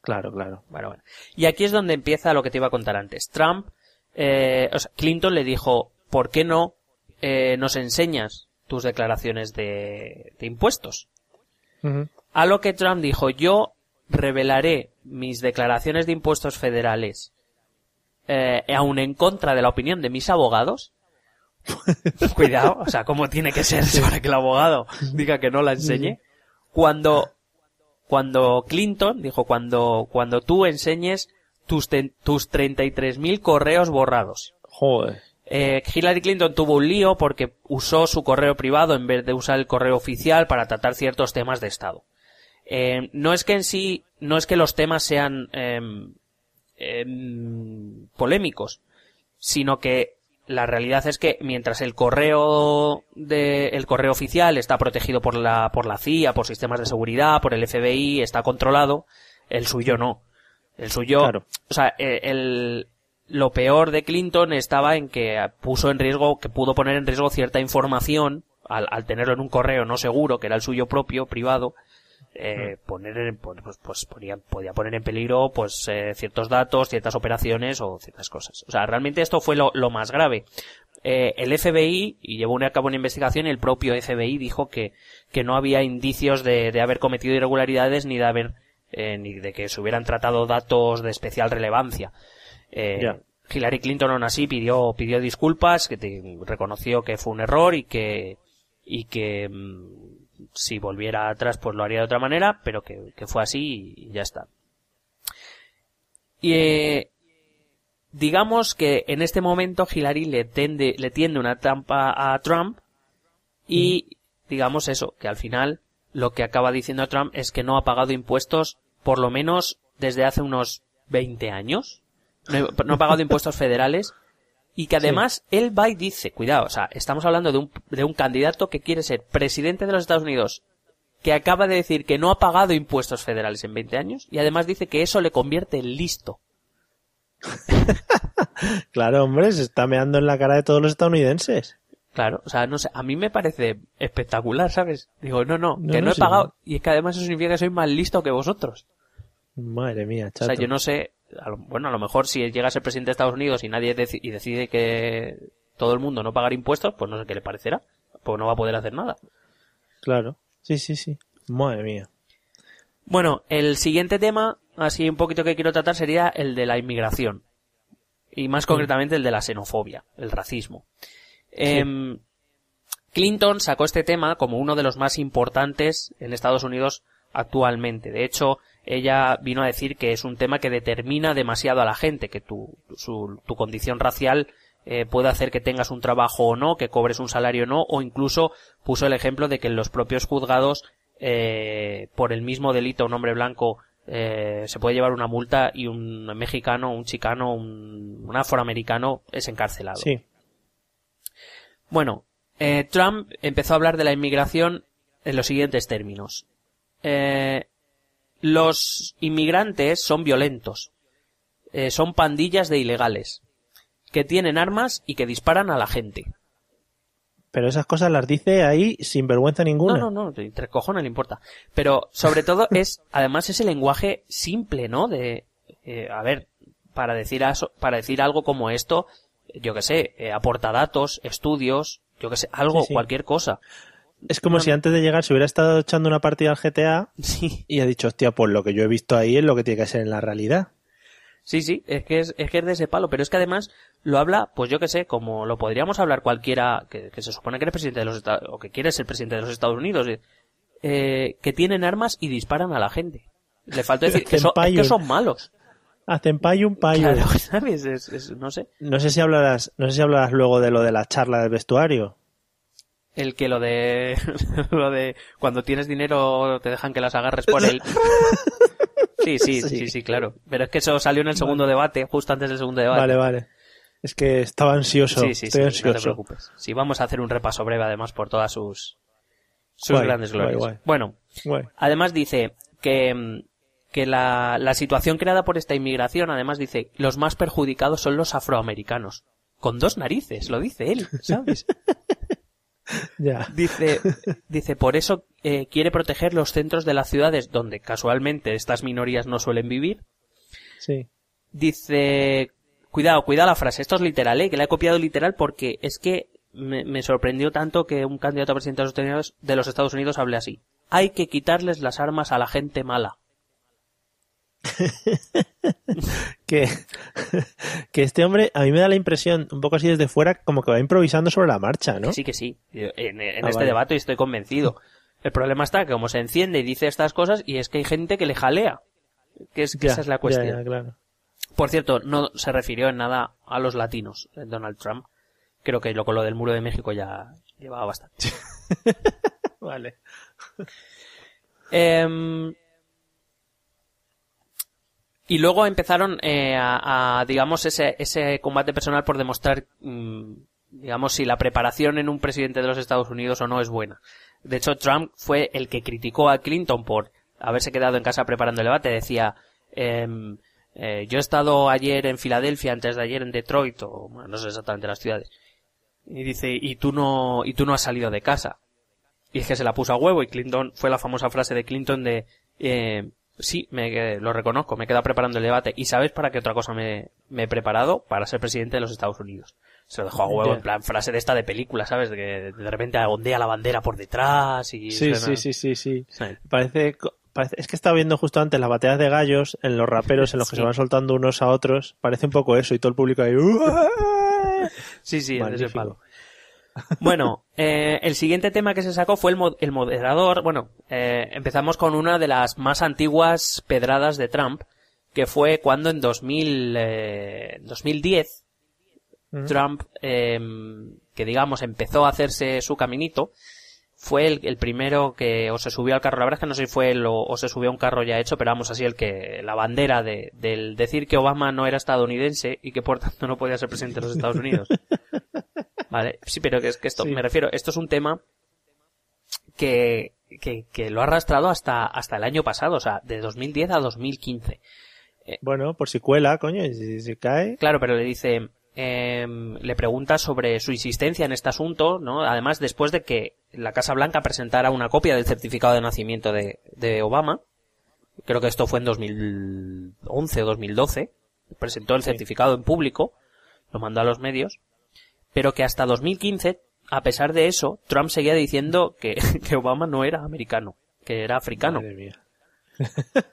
Claro, claro. Bueno, bueno. Y aquí es donde empieza lo que te iba a contar antes. Trump, eh, o sea, Clinton le dijo, ¿por qué no eh, nos enseñas tus declaraciones de, de impuestos? A lo que Trump dijo, yo revelaré mis declaraciones de impuestos federales eh, aún en contra de la opinión de mis abogados. Cuidado, o sea, ¿cómo tiene que ser para que el abogado diga que no la enseñe? Cuando, cuando Clinton dijo, cuando, cuando tú enseñes tus, te- tus 33.000 correos borrados. Joder. Eh, Hillary Clinton tuvo un lío porque usó su correo privado en vez de usar el correo oficial para tratar ciertos temas de Estado. Eh, no es que en sí, no es que los temas sean em, em, polémicos, sino que la realidad es que mientras el correo de, el correo oficial está protegido por la, por la CIA, por sistemas de seguridad, por el FBI, está controlado, el suyo no. El suyo, Claro. o sea, eh, el, lo peor de Clinton estaba en que puso en riesgo, que pudo poner en riesgo cierta información al, al tenerlo en un correo no seguro, que era el suyo propio, privado, eh, poner en- pues, pues ponía- podía poner en peligro pues eh, ciertos datos, ciertas operaciones o ciertas cosas. O sea, realmente esto fue lo, lo más grave. Eh, el FBI y llevó a cabo una investigación y el propio FBI dijo que, que no había indicios de, de haber cometido irregularidades ni de haber eh, ni de que se hubieran tratado datos de especial relevancia. Eh. Hillary Clinton aún así pidió pidió disculpas, que te- reconoció que fue un error y que y que mm, si volviera atrás pues lo haría de otra manera, pero que, que fue así y ya está. Y eh, digamos que en este momento Hillary le tende, le tiende una trampa a Trump y digamos eso, que al final lo que acaba diciendo Trump es que no ha pagado impuestos por lo menos desde hace unos 20 años. No, no ha pagado impuestos federales y que además él va y dice, cuidado, o sea, estamos hablando de un, de un candidato que quiere ser presidente de los Estados Unidos que acaba de decir que no ha pagado impuestos federales en 20 años y además dice que eso le convierte en listo. claro, hombre, se está meando en la cara de todos los estadounidenses. Claro, o sea, no sé, a mí me parece espectacular, ¿sabes? Digo, no, no, No, que no, he sí, pagado. Y es que además eso significa que soy más listo que vosotros. Madre mía, O chato. sea, yo no sé, a lo- bueno, a lo mejor si llega a ser presidente de Estados Unidos y nadie deci- y decide que todo el mundo no pagar impuestos, pues no sé qué le parecerá. Pues no va a poder hacer nada. Claro. Sí, sí, sí. Madre mía. Bueno, el siguiente tema, así un poquito que quiero tratar, sería el de la inmigración. Y más concretamente el de la xenofobia, el racismo. Em, Clinton sacó este tema como uno de los más importantes en Estados Unidos actualmente. De hecho, ella vino a decir que es un tema que determina demasiado a la gente, que tu, su- tu condición racial eh, puede hacer que tengas un trabajo o no, que cobres un salario o no, o incluso puso el ejemplo de que en los propios juzgados, eh, por el mismo delito, un hombre blanco eh, se puede llevar una multa y un mexicano, un chicano, un, un afroamericano es encarcelado. Sí. Bueno, eh, Trump empezó a hablar de la inmigración en los siguientes términos. Eh, los inmigrantes son violentos, eh, son pandillas de ilegales, que tienen armas y que disparan a la gente. Pero esas cosas las dice ahí sin vergüenza ninguna. No, no, no, tres cojones le importa. Pero sobre todo es, además ese lenguaje simple, ¿no? De, eh, a ver, para decir, aso- para decir algo como esto, yo que sé, eh, aporta datos, estudios, yo que sé, algo, Sí, sí. cualquier cosa. Es como si antes de llegar se hubiera estado echando una partida al GTA Sí. y ha dicho, hostia, pues lo que yo he visto ahí es lo que tiene que ser en la realidad. Sí, sí, es que es, es que es de ese palo, pero es que además lo habla, pues yo que sé, como lo podríamos hablar cualquiera que, que se supone que eres presidente de los Estados, o que quiere ser presidente de los Estados Unidos, eh, eh, que tienen armas y disparan a la gente. Le falta decir que, son- es que payun. son malos. Hacen payo un payo. Claro, ¿sabes? Es- es- no sé. No sé si hablarás, no sé si hablarás luego de lo de la charla del vestuario. El que lo de, lo de cuando tienes dinero te dejan que las agarres por él. Sí, sí, sí, Sí. sí, claro. Pero es que eso salió en el segundo debate, justo antes del segundo debate. Vale, vale. Es que estaba ansioso. Sí, sí, Estoy sí, ansioso. no te preocupes. Sí, vamos a hacer un repaso breve además por todas sus, sus Guay, grandes glorias. guay. Bueno, además dice que, que la, la situación creada por esta inmigración, además dice, los más perjudicados son los afroamericanos. Con dos narices, lo dice él, ¿sabes? Ya. Dice, dice, por eso eh, quiere proteger los centros de las ciudades donde casualmente estas minorías no suelen vivir. Sí. Dice, cuidado, cuidado la frase, esto es literal, ¿eh? que la he copiado literal porque es que me, me sorprendió tanto que un candidato a presidente de los Estados Unidos, de los Estados Unidos hable así. Hay que quitarles las armas a la gente mala. Que, que este hombre, a mí me da la impresión, un poco así desde fuera, como que va improvisando sobre la marcha, ¿no? Que sí, que sí. En, en Ah, este vale. debate estoy convencido. El problema está que como se enciende y dice estas cosas y es que hay gente que le jalea. Que, es, que Ya, esa es la cuestión. ya, claro. Por cierto, no se refirió en nada a los latinos, eh, Donald Trump. Creo que lo con lo del muro de México ya llevaba bastante. Vale. Em, y luego empezaron eh, a, a, digamos, ese, ese combate personal por demostrar, mm, digamos, si la preparación en un presidente de los Estados Unidos o no es buena. De hecho, Trump fue el que criticó a Clinton por haberse quedado en casa preparando el debate. Decía, em, eh, yo he estado ayer en Filadelfia, antes de ayer en Detroit, o bueno, no sé exactamente las ciudades. Y dice, y tú no, y tú no has salido de casa. Y es que se la puso a huevo y Clinton, fue la famosa frase de Clinton de, eh, sí, me, lo reconozco, me he quedado preparando el debate. ¿Y sabes para qué otra cosa me, me he preparado? Para ser presidente de los Estados Unidos. Se lo dejó a huevo, en plan frase de esta de película, ¿sabes? De que de repente ondea la bandera por detrás y... Sí, sí, sí, sí, sí. Sí. Parece, es que estaba viendo justo antes las batallas de gallos en los raperos en los que Sí. se van soltando unos a otros. Parece un poco eso y todo el público ahí. Sí, sí, es de ese palo. Bueno, eh, el siguiente tema que se sacó fue el, el moderador. Bueno, eh, empezamos con una de las más antiguas pedradas de Trump, que fue cuando en 2000, eh, 2010 Trump, eh, que digamos empezó a hacerse su caminito, fue el, el primero que o se subió al carro. La verdad es que no sé si fue él o, o se subió a un carro ya hecho, pero vamos, así el que la bandera de, del decir que Obama no era estadounidense y que por tanto no podía ser presidente de los Estados Unidos. Vale, sí, pero que es que esto, Sí. me refiero, esto es un tema que, que, que lo ha arrastrado hasta, hasta el año pasado, o sea, de 2010 a 2015. Bueno, por si cuela, coño, y si, si cae. Claro, pero le dice, em, le pregunta sobre su insistencia en este asunto, ¿no? Además, después de que la Casa Blanca presentara una copia del certificado de nacimiento de, de Obama, creo que esto fue en 2011 o 2012, presentó el certificado en público, lo mandó a los medios, pero que hasta 2015, a pesar de eso, Trump seguía diciendo que, que Obama no era americano, que era africano. Madre mía.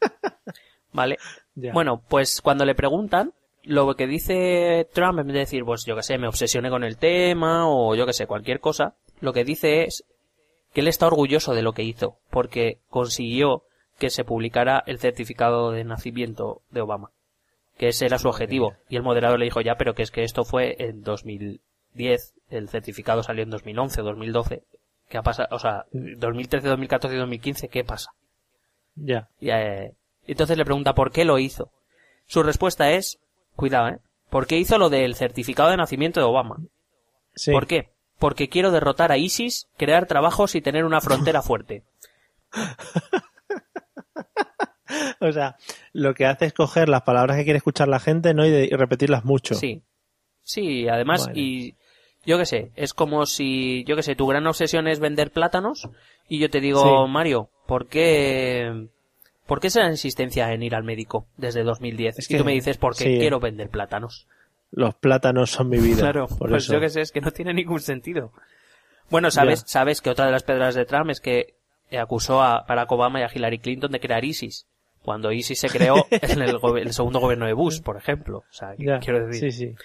¿Vale? Ya. Bueno, pues cuando le preguntan, lo que dice Trump, en vez de decir, pues yo que sé, me obsesioné con el tema, o yo que sé, cualquier cosa, lo que dice es que él está orgulloso de lo que hizo, porque consiguió que se publicara el certificado de nacimiento de Obama. Que ese era su objetivo. Y el moderador le dijo, ya, pero que es que esto fue en 2010, el certificado salió en 2011 o 2012. ¿Qué ha pasado? O sea, 2013, 2014 y 2015, ¿qué pasa? Ya. Y, eh, entonces le pregunta por qué lo hizo. Su respuesta es, cuidado, ¿eh? ¿Por qué hizo lo del certificado de nacimiento de Obama? Sí. ¿Por qué? Porque quiero derrotar a ISIS, crear trabajos y tener una frontera fuerte. O sea, lo que hace es coger las palabras que quiere escuchar la gente, ¿no? Y, de- y repetirlas mucho. Sí. Sí, además, Vale. y yo qué sé, es como si, yo qué sé, tu gran obsesión es vender plátanos y yo te digo, Sí. Mario, ¿por qué, por qué esa insistencia en ir al médico desde 2010? Es y que- tú me dices, porque sí. quiero vender plátanos. Los plátanos son mi vida. Claro, por pues eso. yo que sé, es que no tiene ningún sentido. Bueno, sabes, Ya. sabes que otra de las pedras de Trump es que acusó a Barack Obama y a Hillary Clinton de crear ISIS. Cuando ISIS se creó en el, segundo gobierno de Bush, por ejemplo. O sea, Ya, quiero decir, Sí, sí.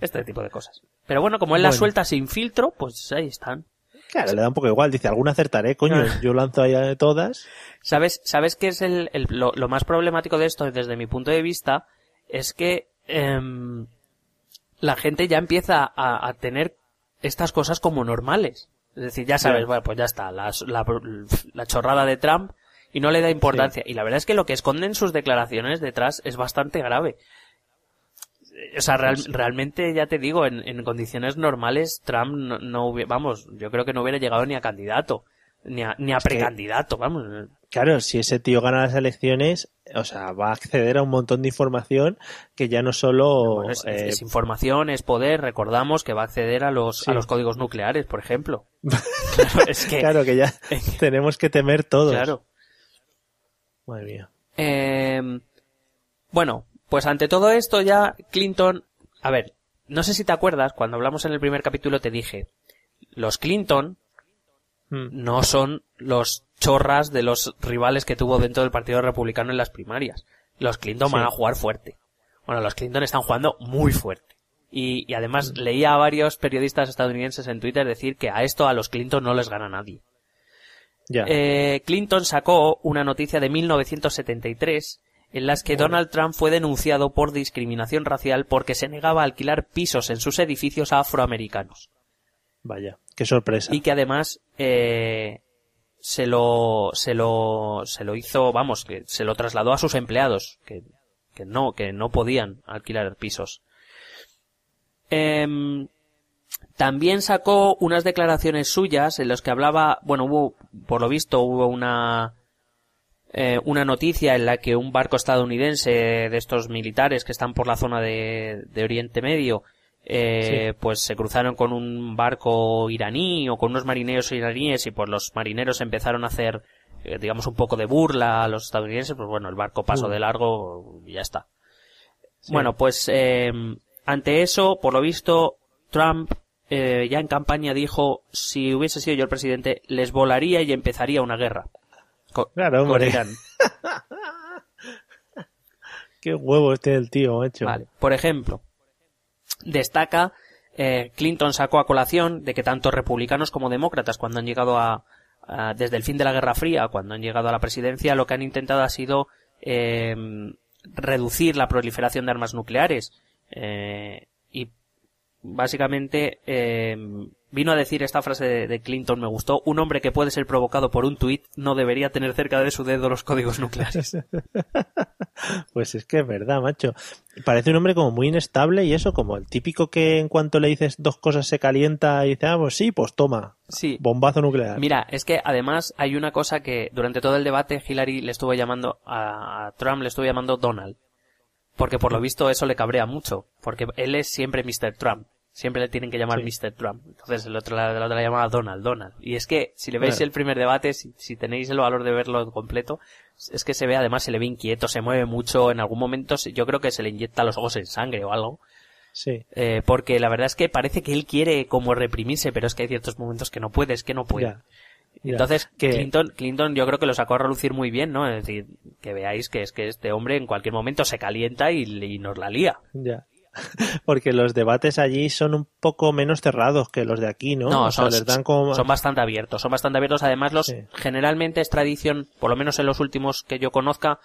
este tipo de cosas. Pero bueno, como él Bueno. suelta sin filtro, pues ahí están. Claro, le da un poco igual. Dice, alguna acertaré, coño. Yo lanzo ahí a todas. ¿Sabes, sabes qué es el, el- lo, lo más problemático de esto desde mi punto de vista? Es que em, la gente ya empieza a, a tener estas cosas como normales. Es decir, ya sabes, bueno, pues ya está, la, la, la chorrada de Trump y no le da importancia. Y la verdad es que lo que esconden sus declaraciones detrás es bastante grave. O sea, real- realmente, ya te digo, en, en condiciones normales, Trump no, no hubiera, vamos, yo creo que no hubiera llegado ni a candidato, ni a, ni a que- precandidato, vamos. Claro, si ese tío gana las elecciones, o sea, va a acceder a un montón de información que ya no solo... Bueno, es, eh, es información, es poder. Recordamos que va a acceder a los, Sí. a los códigos nucleares, por ejemplo. claro, es que, claro que ya tenemos que temer todos. claro. Madre mía. Eh, bueno, pues ante todo esto ya Clinton, a ver, no sé si te acuerdas, cuando hablamos en el primer capítulo te dije, los Clinton Mm. no son los chorras de los rivales que tuvo dentro del Partido Republicano en las primarias. Los Clinton van a jugar fuerte. Bueno, los Clinton están jugando muy fuerte. Y, y además leía a varios periodistas estadounidenses en Twitter decir que a esto a los Clinton no les gana nadie. Eh, Clinton sacó una noticia de 1973 en las que Donald Trump fue denunciado por discriminación racial porque se negaba a alquilar pisos en sus edificios a afroamericanos. Vaya, qué sorpresa. y que además eh, se lo se lo se lo hizo vamos que se lo trasladó a sus empleados que, que no que no podían alquilar pisos. Em, también sacó unas declaraciones suyas en las que hablaba bueno hubo por lo visto hubo una eh, una noticia en la que un barco estadounidense de estos militares que están por la zona de, de Oriente Medio eh, pues se cruzaron con un barco iraní o con unos marineros iraníes y pues los marineros empezaron a hacer eh, digamos un poco de burla a los estadounidenses pues bueno el barco pasó Mm. de largo y ya está Sí. bueno pues eh, ante eso por lo visto Trump eh, ya en campaña dijo si hubiese sido yo el presidente les volaría y empezaría una guerra Co- Claro, con hombre. Irán. Qué huevo este del tío, macho. Vale. Por ejemplo, destaca, eh, Clinton sacó a colación de que tanto republicanos como demócratas, cuando han llegado a, a- desde el fin de la Guerra Fría, cuando han llegado a la presidencia, lo que han intentado ha sido eh, reducir la proliferación de armas nucleares. Eh, y básicamente eh, vino a decir esta frase de, de Clinton, me gustó, un hombre que puede ser provocado por un tuit no debería tener cerca de su dedo los códigos nucleares. Pues es que es verdad, macho. Parece un hombre como muy inestable y eso, como el típico que en cuanto le dices dos cosas se calienta y dice, ah, pues sí, pues toma. Sí. Bombazo nuclear. Mira, es que además hay una cosa que durante todo el debate Hillary le estuvo llamando a, a Trump le estuvo llamando Donald. porque por lo visto eso le cabrea mucho, porque él es siempre Mr. Trump. Siempre le tienen que llamar Sí. Mr. Trump. Entonces el otro, la, la otra la llamaba Donald, Donald. Y es que, si le veis Claro. el primer debate, si, si tenéis el valor de verlo completo, es que se ve, además se le ve inquieto, se mueve mucho, en algún momento yo creo que se le inyecta los ojos en sangre o algo. Sí. Eh, porque la verdad es que parece que él quiere como reprimirse, pero es que hay ciertos momentos que no puede, es que no puede. Ya. Ya. Entonces, Que- Clinton, Clinton yo creo que lo sacó a relucir muy bien, ¿no? Es decir, que veáis que es que este hombre en cualquier momento se calienta y, y nos la lía. Ya. Porque los debates allí son un poco menos cerrados que los de aquí, ¿no? No, O sea, son, les dan como... son bastante abiertos, son bastante abiertos. Además, los Sí. generalmente es tradición, por lo menos en los últimos que yo conozca,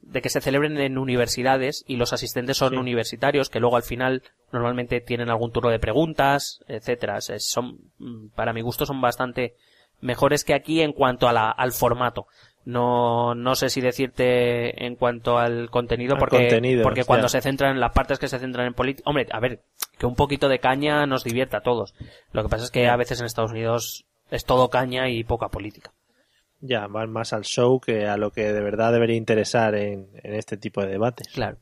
de que se celebren en universidades y los asistentes son Sí. universitarios que luego al final normalmente tienen algún turno de preguntas, etcétera. Son, mm, para mi gusto, son bastante mejores que aquí en cuanto a la- al formato. No, no sé si decirte en cuanto al contenido Al porque, contenido, porque cuando se centran en las partes que se centran en política, hombre, a ver, que un poquito de caña nos divierta a todos. Lo que pasa es que a veces en Estados Unidos es todo caña y poca política. Ya, van más al show que a lo que de verdad debería interesar en, en este tipo de debates. Claro.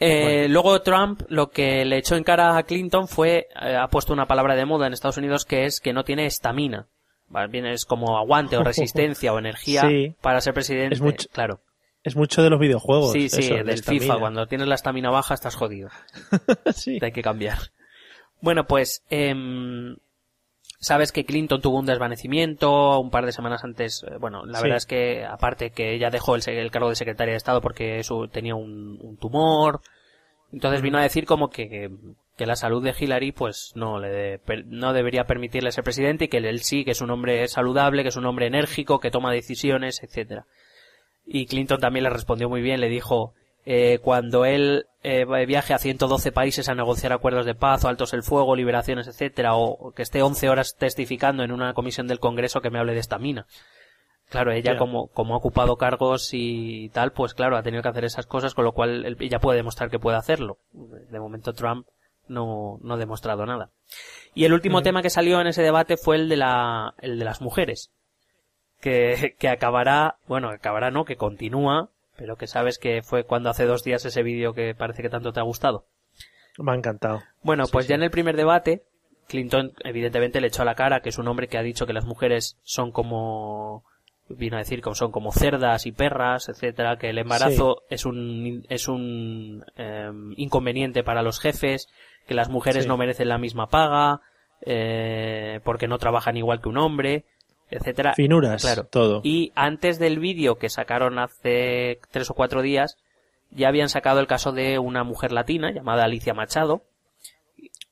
Eh, Luego Trump lo que le echó en cara a Clinton fue, eh, ha puesto una palabra de moda en Estados Unidos que es que no tiene estamina. Más bien es como aguante o resistencia o energía Sí. para ser presidente. Es mucho- Claro. Es mucho de los videojuegos. Sí, sí, eso, del la FIFA. Cuando tienes la estamina baja estás jodido. sí. Te hay que cambiar. Bueno, pues em, sabes que Clinton tuvo un desvanecimiento un par de semanas antes. eh, Bueno, la Sí. verdad es que aparte que ella dejó el, cargo de secretaria de Estado porque tenía un, un tumor. Entonces vino a decir como que, que la salud de Hillary pues no le de- per- no debería permitirle ser presidente y que él sí, que es un hombre saludable, que es un hombre enérgico, que toma decisiones, etcétera. Y Clinton también le respondió muy bien, le dijo, eh, cuando él eh, viaje a 112 países a negociar acuerdos de paz o altos el fuego, liberaciones, etcétera, o, que esté 11 horas testificando en una comisión del Congreso que me hable de estamina. Claro, ella como, como ha ocupado cargos y tal, pues claro, ha tenido que hacer esas cosas, con lo cual él- ella puede demostrar que puede hacerlo. De momento Trump no, no ha demostrado nada. Y el último tema que salió en ese debate fue el de la, el de las mujeres. Que, que acabará, bueno, acabará no, que continúa, pero que sabes que fue cuando hace dos días ese vídeo que parece que tanto te ha gustado. Me ha encantado. Bueno, Sí, pues sí. ya en el primer debate, Clinton evidentemente le echó a la cara que es un hombre que ha dicho que las mujeres son como vino a decir que son como cerdas y perras, etcétera, que el embarazo es un es un em, inconveniente para los jefes, que las mujeres Sí. no merecen la misma paga, eh, porque no trabajan igual que un hombre, etcétera. Finuras, Claro. todo. Y antes del vídeo que sacaron hace tres o cuatro días, ya habían sacado el caso de una mujer latina llamada Alicia Machado,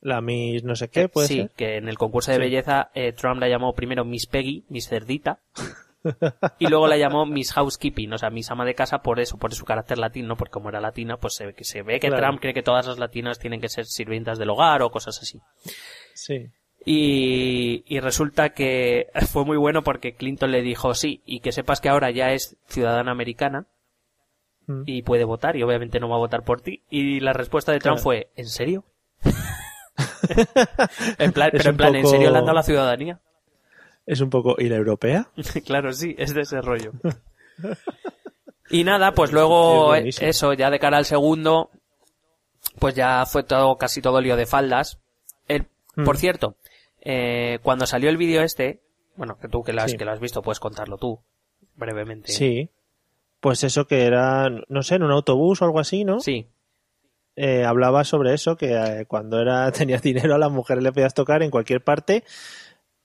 La Miss no sé qué, puede sí, ser. que en el concurso de Sí. belleza eh, Trump la llamó primero Miss Peggy, Miss Cerdita, y luego la llamó Miss Housekeeping, o sea, Miss ama de casa por eso, por su carácter latino, porque como era latina, pues se, ve que se ve que Claro. Trump cree que todas las latinas tienen que ser sirvientas del hogar o cosas así. Sí. Y, y resulta que fue muy bueno porque Clinton le dijo sí, y que sepas que ahora ya es ciudadana americana Mm. y puede votar y obviamente no va a votar por ti. Y la respuesta de Trump Claro. fue, ¿en serio? en plan, Es pero en plan, ¿en serio le han dado la ciudadanía? Es un poco... ¿Y la europea? claro, sí, es de ese rollo. y nada, pues luego Es buenísimo. eso, ya de cara al segundo, pues ya fue todo, casi todo lío de faldas. El- Mm. Por cierto, eh, cuando salió el vídeo este, bueno, que tú que lo, has, Sí. que lo has visto, puedes contarlo tú, brevemente. Sí. Pues eso que era, no sé, en un autobús o algo así, ¿no? Sí, Eh, hablaba sobre eso, que eh, cuando era tenías dinero a las mujeres le podías tocar en cualquier parte,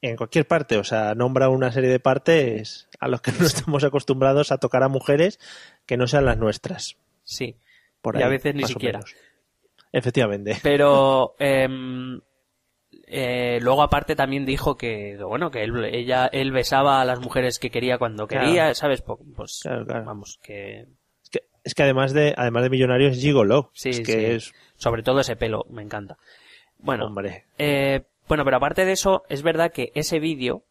en cualquier parte, o sea, nombra una serie de partes a los que no estamos acostumbrados a tocar a mujeres que no sean las nuestras. sí. Por Y ahí, a veces ni siquiera. Efectivamente. Pero em, eh, luego aparte también dijo que bueno que él, ella él besaba a las mujeres que quería cuando Claro. quería, sabes, pues Claro, claro. vamos que Es que, además de además de millonario es gigolo. sí, es sí. es sobre todo ese pelo me encanta. Bueno, hombre. Eh, bueno, pero aparte de eso, es verdad que ese vídeo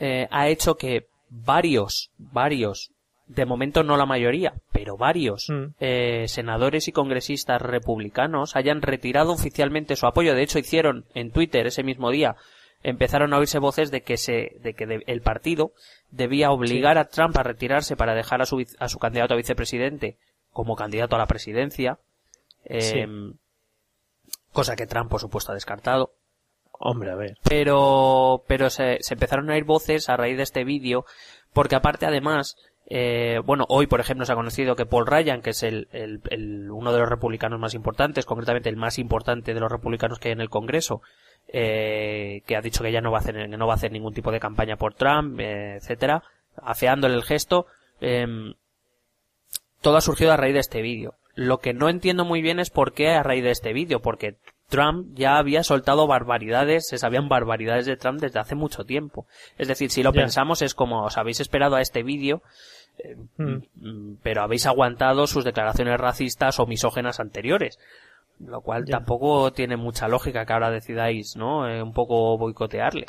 eh, ha hecho que varios, varios, de momento no la mayoría, pero varios Mm. eh, senadores y congresistas republicanos hayan retirado oficialmente su apoyo. De hecho, hicieron en Twitter ese mismo día, empezaron a oírse voces de que se, de que de- el partido debía obligar a Trump a retirarse para dejar a su, a su candidato a vicepresidente como candidato a la presidencia. Eh, Cosa que Trump, por supuesto, ha descartado. Hombre, a ver. Pero, pero se, se empezaron a oír voces a raíz de este vídeo, porque aparte, además, eh, bueno, hoy, por ejemplo, se ha conocido que Paul Ryan, que es el, el, el, uno de los republicanos más importantes, concretamente el más importante de los republicanos que hay en el Congreso, eh, que ha dicho que ya no va a hacer, no va a hacer ningún tipo de campaña por Trump, eh, etcétera, afeándole el gesto, eh, todo ha surgido a raíz de este vídeo. Lo que no entiendo muy bien es por qué a raíz de este vídeo, porque Trump ya había soltado barbaridades, se sabían barbaridades de Trump desde hace mucho tiempo. Es decir, si lo pensamos es como os habéis esperado a este vídeo, eh, Mm. mm, pero habéis aguantado sus declaraciones racistas o misógenas anteriores. Lo cual tampoco tiene mucha lógica que ahora decidáis, ¿no? Eh, un poco boicotearle.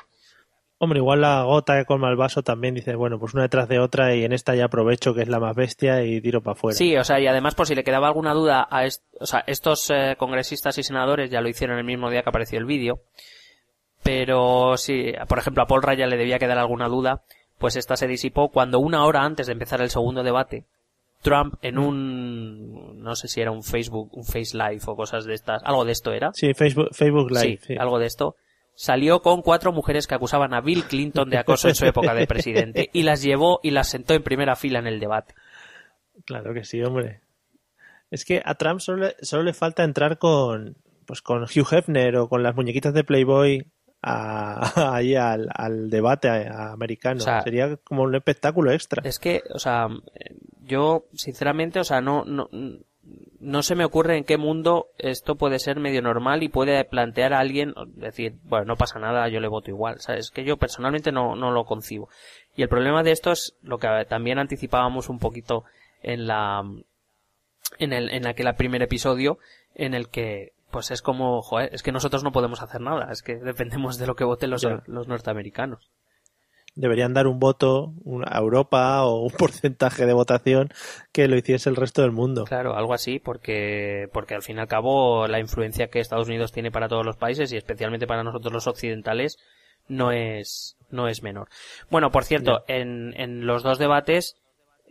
Hombre, igual la gota que colma el vaso también dice, bueno, pues una detrás de otra y en esta ya aprovecho que es la más bestia y tiro para afuera. Sí, o sea, y además por si le quedaba alguna duda a est- o sea, estos eh, congresistas y senadores ya lo hicieron el mismo día que apareció el vídeo. Pero si, por ejemplo, a Paul Ryan le debía quedar alguna duda, pues esta se disipó cuando una hora antes de empezar el segundo debate, Trump en un, no sé si era un Facebook, un Face Live o cosas de estas, algo de esto era. Sí, Facebook, Facebook Live. Sí, sí. algo de esto. Salió con cuatro mujeres que acusaban a Bill Clinton de acoso en su época de presidente y las llevó y las sentó en primera fila en el debate. Claro que sí, hombre. Es que a Trump solo le, solo le falta entrar con, pues con Hugh Hefner o con las muñequitas de Playboy a, ahí al, al debate americano. O sea, Sería como un espectáculo extra. Es que, o sea, yo, sinceramente, o sea, no, no, no se me ocurre en qué mundo esto puede ser medio normal y puede plantear a alguien, decir, bueno, no pasa nada, yo le voto igual, ¿sabes? Es que yo personalmente no, no lo concibo. Y el problema de esto es lo que también anticipábamos un poquito en la, en el, en aquel primer episodio, en el que, pues es como, joder, es que nosotros no podemos hacer nada, es que dependemos de lo que voten los, los norteamericanos. Deberían dar un voto a Europa o un porcentaje de votación que lo hiciese el resto del mundo. Claro, algo así, porque, porque al fin y al cabo la influencia que Estados Unidos tiene para todos los países y especialmente para nosotros los occidentales no es, no es menor. Bueno, por cierto, en, en los dos debates,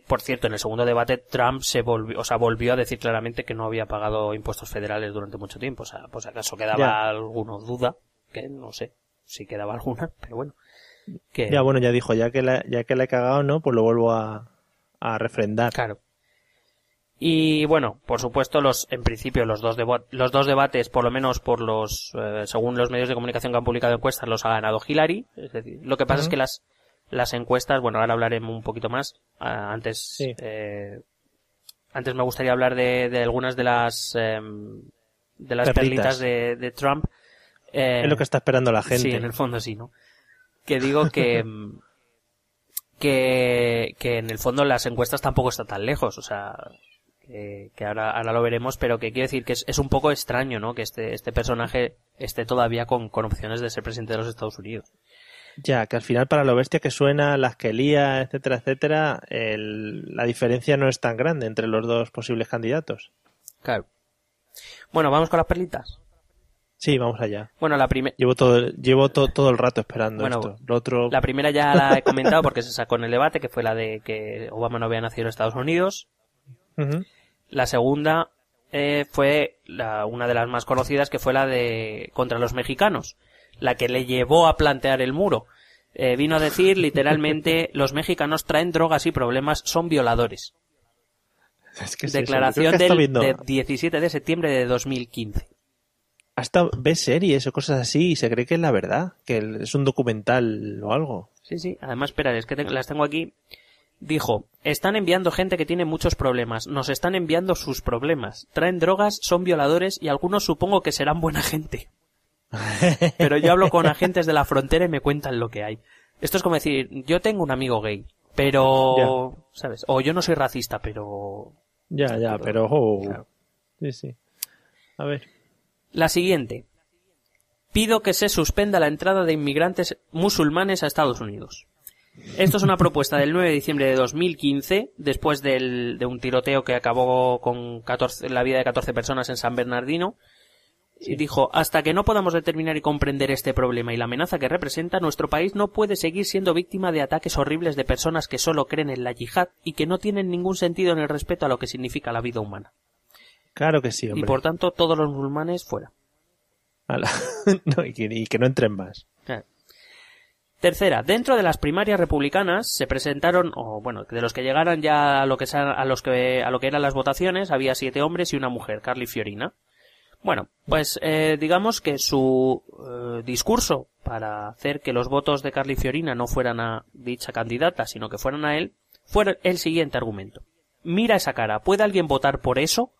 por cierto, en el segundo debate Trump se volvió, o sea, volvió a decir claramente que no había pagado impuestos federales durante mucho tiempo. O sea, pues acaso quedaba Ya. alguna duda, que no sé si quedaba alguna, pero bueno. Ya bueno, ya dijo, ya que la, ya que la he cagado, ¿no? Pues lo vuelvo a, a refrendar. Claro. Y bueno, por supuesto, los, en principio, los dos, los dos debates, por lo menos por los, eh, según los medios de comunicación que han publicado encuestas, los ha ganado Hillary. Es decir, lo que pasa es que las, las encuestas, bueno, ahora hablaremos un poquito más. Ah, antes, Sí. eh, antes me gustaría hablar de, de algunas de las, em, de las Perlitas. perlitas de, de Trump. Eh, Es lo que está esperando la gente. Sí, en el fondo sí, ¿no? Que digo que, mm, que, que en el fondo las encuestas tampoco están tan lejos, o sea, que, que ahora, ahora lo veremos, pero que quiero decir que es, es un poco extraño, ¿no? Que este, este personaje esté todavía con, con opciones de ser presidente de los Estados Unidos. Ya, que al final para lo bestia que suena, las que lía, etcétera, etcétera, el- la diferencia no es tan grande entre los dos posibles candidatos. Claro. Bueno, vamos con las perlitas. Sí, vamos allá. Bueno, la primera, Llevo todo, llevo to- todo el rato esperando Bueno, esto. Lo otro, la primera ya la he comentado porque se sacó en el debate, que fue la de que Obama no había nacido en Estados Unidos. La segunda eh, fue la- una de las más conocidas, que fue la de contra los mexicanos, la que le llevó a plantear el muro. Eh, vino a decir literalmente los mexicanos traen drogas y problemas, son violadores. Es que Declaración del de 17 de septiembre de 2015. Hasta ve series o cosas así y se cree que es la verdad, que es un documental o algo. Sí, sí. Además, espera, es que te- las tengo aquí. Dijo, están enviando gente que tiene muchos problemas, nos están enviando sus problemas, traen drogas, son violadores y algunos supongo que serán buena gente. Pero yo hablo con agentes de la frontera y me cuentan lo que hay. Esto es como decir, yo tengo un amigo gay, pero, ¿sabes? O yo no soy racista, pero... Ya, ya, Pero- pero... oh, claro. Sí, sí. A ver. La siguiente. Pido que se suspenda la entrada de inmigrantes musulmanes a Estados Unidos. Esto es una propuesta del 9 de diciembre de 2015, después del- de un tiroteo que acabó con 14 la vida de 14 personas en San Bernardino. Y dijo, hasta que no podamos determinar y comprender este problema y la amenaza que representa, nuestro país no puede seguir siendo víctima de ataques horribles de personas que solo creen en la yihad y que no tienen ningún sentido en el respeto a lo que significa la vida humana. Claro que sí, hombre. Y por tanto, todos los musulmanes fuera. No, y, que, y que no entren más. Tercera, dentro de las primarias republicanas se presentaron, o bueno, de los que llegaron ya a lo que, a los que, a lo que eran las votaciones, había siete hombres y una mujer, Carly Fiorina. Bueno, pues eh, digamos que su eh, discurso para hacer que los votos de Carly Fiorina no fueran a dicha candidata, sino que fueran a él, fue el siguiente argumento. Mira esa cara, ¿puede alguien votar por eso?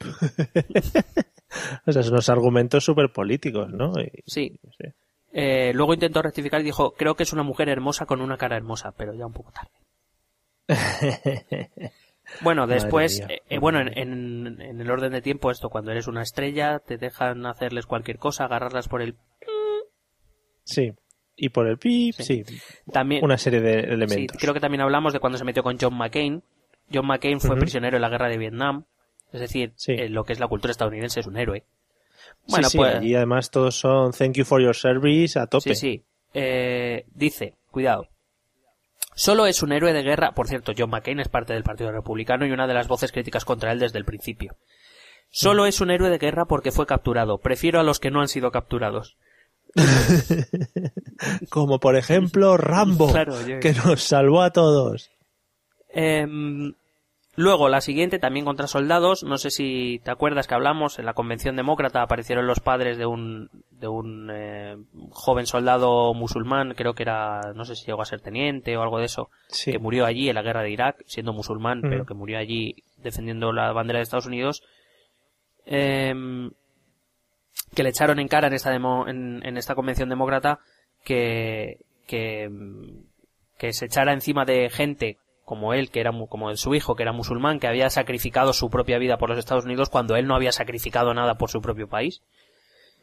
O sea, son unos argumentos súper políticos, ¿no? Y- Sí. no sé. Eh, luego intentó rectificar y dijo, creo que es una mujer hermosa con una cara hermosa, pero ya un poco tarde. Bueno, después, eh, eh, bueno, en, en- en el orden de tiempo, esto, cuando eres una estrella, te dejan hacerles cualquier cosa, agarrarlas por el... Sí. Y por el pip, sí. También, Una serie de sí, elementos. creo que también hablamos de cuando se metió con John McCain. John McCain fue prisionero en la guerra de Vietnam. Es decir, Sí. eh, lo que es la cultura estadounidense es un héroe. Bueno, sí, pues... allí además todos son thank you for your service a tope. Sí, sí. Eh, dice, cuidado. Solo es un héroe de guerra. Por cierto, John McCain es parte del Partido Republicano y una de las voces críticas contra él desde el principio. Solo es un héroe de guerra porque fue capturado. Prefiero a los que no han sido capturados. Como por ejemplo Rambo, Claro, yo- que nos salvó a todos. Em, luego, la siguiente, también contra soldados. No sé si te acuerdas que hablamos en la convención demócrata. Aparecieron los padres de un, de un eh, joven soldado musulmán. Creo que era, no sé si llegó a ser teniente o algo de eso. Sí. Que murió allí en la guerra de Irak, siendo musulmán, pero que murió allí defendiendo la bandera de Estados Unidos. Em, que le echaron en cara en esta demo- en, en esta convención demócrata que, que, que se echara encima de gente como él, que era como su hijo, que era musulmán, que había sacrificado su propia vida por los Estados Unidos cuando él no había sacrificado nada por su propio país.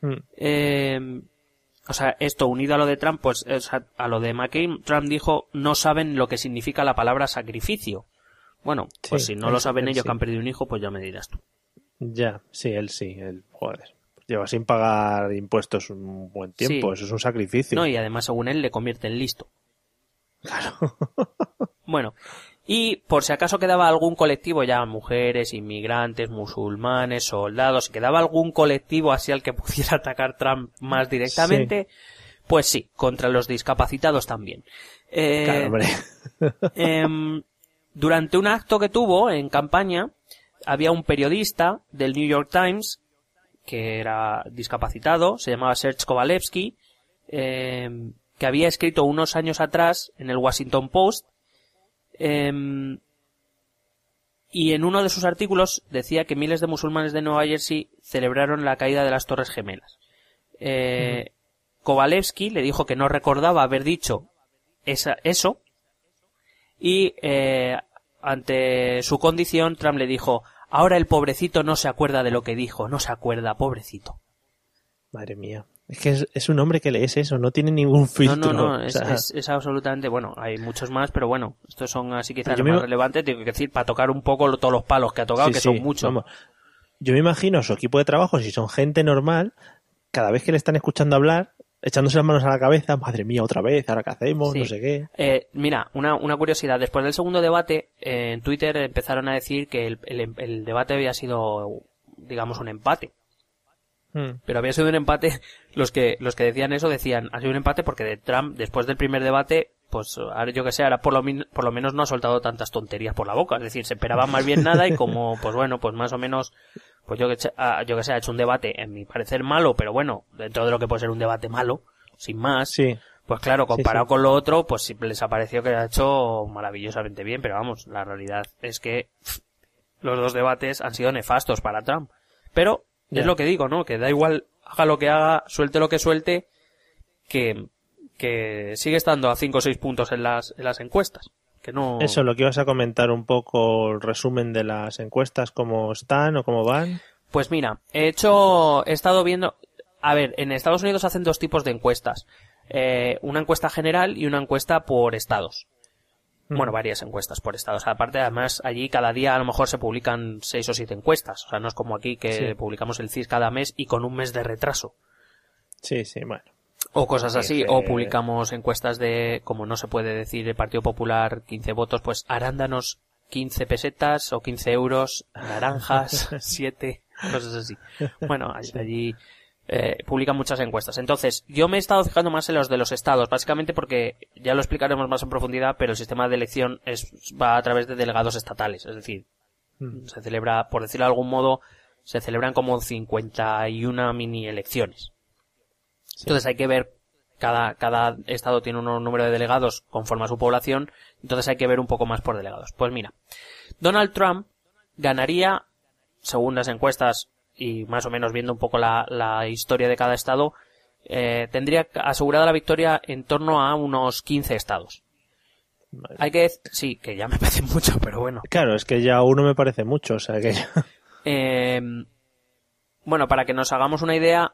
Mm. Eh, o sea, esto unido a lo de Trump, pues o sea, a lo de McCain, Trump dijo no saben lo que significa la palabra sacrificio. Bueno, pues si no lo saben ellos sí. que han perdido un hijo, pues ya me dirás tú. Ya, sí, él sí, él, joder. Lleva sin pagar impuestos un buen tiempo, Sí. eso es un sacrificio. No, y además, según él, le convierte en listo. Bueno, y por si acaso quedaba algún colectivo, ya mujeres, inmigrantes, musulmanes, soldados, si quedaba algún colectivo así al que pudiera atacar Trump más directamente, pues sí, contra los discapacitados también. Eh, Claro, hombre. em, durante un acto que tuvo en campaña, había un periodista del New York Times que era discapacitado, se llamaba Serge Kovalevsky, em, que había escrito unos años atrás en el Washington Post, em, y en uno de sus artículos decía que miles de musulmanes de Nueva Jersey celebraron la caída de las Torres Gemelas. Eh, Kovalevsky le dijo que no recordaba haber dicho esa, eso, y eh, ante su condición Trump le dijo ahora el pobrecito no se acuerda de lo que dijo, no se acuerda, pobrecito. Madre mía. Es que es, es un hombre que lees eso, no tiene ningún No, filtro. no, no, o es, sea, es- es absolutamente, bueno, hay muchos más, pero bueno, estos son así quizás los me- más relevantes, tengo que decir, para tocar un poco todos los palos que ha tocado, sí, que sí, son muchos. vamos. Yo me imagino su equipo de trabajo, si son gente normal, cada vez que le están escuchando hablar, echándose las manos a la cabeza, madre mía, otra vez, ahora qué hacemos, Sí. no sé qué. Eh, mira, una, una curiosidad. Después del segundo debate, eh, en Twitter empezaron a decir que el, el- el debate había sido, digamos, un empate. Mm. Pero había sido un empate, los que, los que decían eso decían, ha sido un empate porque de Trump, después del primer debate, pues yo que sé, ahora por lo, min- por lo menos no ha soltado tantas tonterías por la boca. Es decir, se esperaba más bien nada y como, pues bueno, pues más o menos, pues yo que, ah, yo que sé, ha hecho un debate, en mi parecer malo, pero bueno, dentro de lo que puede ser un debate malo, sin más. Sí, Pues claro, comparado sí. con lo otro, pues les ha parecido que ha hecho maravillosamente bien, pero vamos, la realidad es que pff, los dos debates han sido nefastos para Trump. Pero Es lo que digo, ¿no? Que da igual, haga lo que haga, suelte lo que suelte, que, que sigue estando a 5 o 6 puntos en las, en las encuestas. Que no... Eso, lo que ibas a comentar un poco, el resumen de las encuestas, cómo están o cómo van. Pues mira, he hecho, he estado viendo, a ver, en Estados Unidos hacen dos tipos de encuestas. Eh, una encuesta general y una encuesta por estados. Bueno, varias encuestas por estados. Aparte, además, allí cada día a lo mejor se publican seis o siete encuestas. O sea, no es como aquí que Sí. publicamos el CIS cada mes y con un mes de retraso. Sí, sí, bueno. O cosas así, Eh, o publicamos encuestas de, como no se puede decir el Partido Popular 15 votos, pues arándanos 15 pesetas o 15 euros, naranjas 7, cosas así. Bueno, all- allí eh, publican muchas encuestas. Entonces, yo me he estado fijando más en los de los estados, básicamente porque ya lo explicaremos más en profundidad, pero el sistema de elección es, va a través de delegados estatales, es decir, Mm. se celebra, por decirlo de algún modo, se celebran como 51 mini elecciones. Entonces hay que ver, cada, cada estado tiene un número de delegados conforme a su población, entonces hay que ver un poco más por delegados. Pues mira, Donald Trump ganaría, según las encuestas y más o menos viendo un poco la, la historia de cada estado, eh, tendría asegurada la victoria en torno a unos 15 estados. Hay que, sí, que ya me parece mucho, pero bueno. Claro, es que ya uno me parece mucho, o sea que ya... Eh, bueno, para que nos hagamos una idea,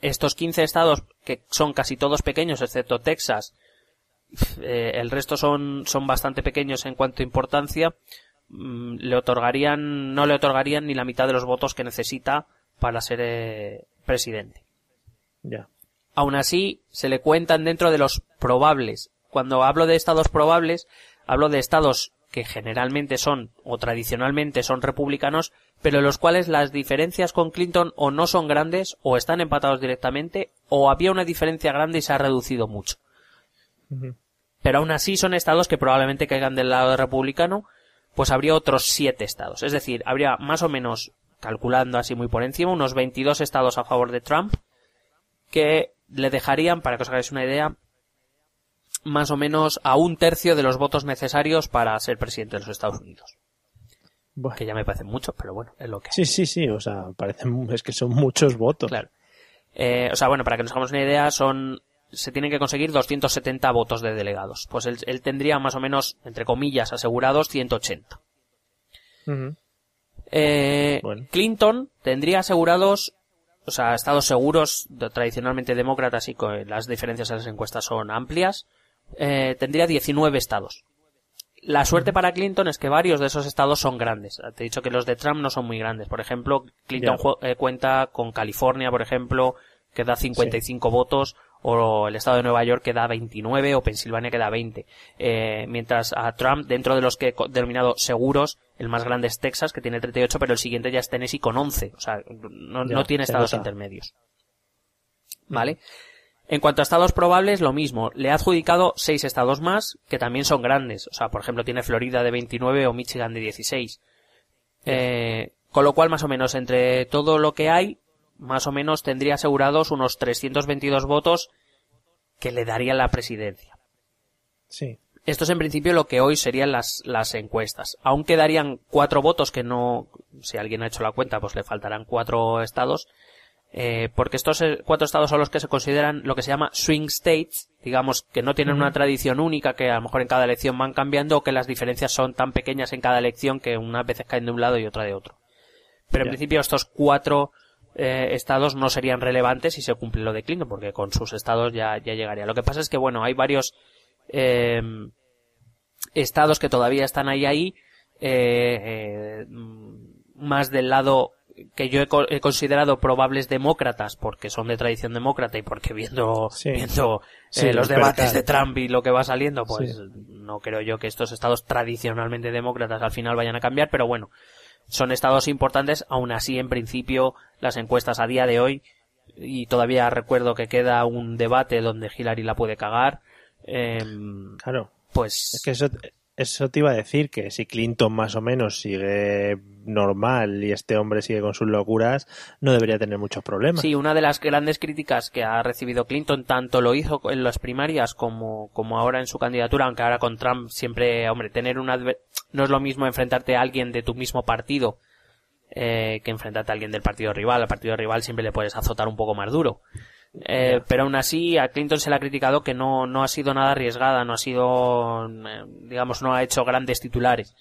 estos 15 estados, que son casi todos pequeños, excepto Texas, eh, el resto son, son bastante pequeños en cuanto a importancia, le otorgarían, no le otorgarían ni la mitad de los votos que necesita para ser eh, presidente. ya. Aún así, se le cuentan dentro de los probables. Cuando hablo de estados probables, hablo de estados que generalmente son o tradicionalmente son republicanos, pero en los cuales las diferencias con Clinton o no son grandes o están empatados directamente o había una diferencia grande y se ha reducido mucho. Pero aún así son estados que probablemente caigan del lado republicano, pues habría otros siete estados. Es decir, habría más o menos, calculando así muy por encima, unos 22 estados a favor de Trump, que le dejarían, para que os hagáis una idea, más o menos a un tercio de los votos necesarios para ser presidente de los Estados Unidos. Bueno. Que ya me parece mucho, pero bueno, es lo que Sí, sí, sí, o sea, parecen, es que son muchos votos. Claro. Eh, o sea, bueno, para que nos hagamos una idea, son se tienen que conseguir 270 votos de delegados. Pues él, él tendría más o menos, entre comillas, asegurados 180. Ujú. Eh, Bueno. Clinton tendría asegurados, o sea, estados seguros, tradicionalmente demócratas y con las diferencias en las encuestas son amplias, eh, tendría 19 estados. La suerte para Clinton es que varios de esos estados son grandes. Te he dicho que los de Trump no son muy grandes. Por ejemplo, Clinton eh, cuenta con California, por ejemplo, que da 55 votos, o el estado de Nueva York que da 29, o Pensilvania que da 20. Eh, mientras a Trump, dentro de los que he denominado seguros, el más grande es Texas, que tiene 38, pero el siguiente ya es Tennessee con 11. O sea, no, Ya, no tiene estados nota. intermedios. ¿Vale? En cuanto a estados probables, lo mismo. Le ha adjudicado seis estados más, que también son grandes. O sea, por ejemplo, tiene Florida de 29 o Michigan de 16. Eh, con lo cual, más o menos, entre todo lo que hay, más o menos tendría asegurados unos 322 votos que le darían la presidencia. Sí. Esto es en principio lo que hoy serían las, las encuestas. Aún quedarían cuatro votos que no, si alguien ha hecho la cuenta, pues le faltarán cuatro estados. Eh, porque estos eh, cuatro estados son los que se consideran lo que se llama swing states, digamos que no tienen una tradición única, que a lo mejor en cada elección van cambiando o que las diferencias son tan pequeñas en cada elección que unas veces caen de un lado y otra de otro. Pero en principio estos cuatro eh, estados no serían relevantes si se cumple lo de Clinton, porque con sus estados ya, ya llegaría. Lo que pasa es que, bueno, hay varios eh, estados que todavía están ahí ahí, eh, eh, más del lado que yo he, co- he considerado probables demócratas porque son de tradición demócrata y porque viendo Sí. viendo Sí, eh, los debates de Trump y lo que va saliendo pues Sí. no creo yo que estos estados tradicionalmente demócratas al final vayan a cambiar pero bueno son estados importantes aún así en principio las encuestas a día de hoy y todavía recuerdo que queda un debate donde Hillary la puede cagar em, Claro. pues Es que eso, eso te iba a decir, que si Clinton más o menos sigue normal y este hombre sigue con sus locuras, no debería tener muchos problemas. Sí, una de las grandes críticas que ha recibido Clinton, tanto lo hizo en las primarias como, como ahora en su candidatura, aunque ahora con Trump siempre, hombre, tener un no es lo mismo enfrentarte a alguien de tu mismo partido eh, que enfrentarte a alguien del partido rival. Al partido rival siempre le puedes azotar un poco más duro. Eh, pero aún así a Clinton se le ha criticado que no, no ha sido nada arriesgada, no ha sido, eh, digamos, no ha hecho grandes titulares.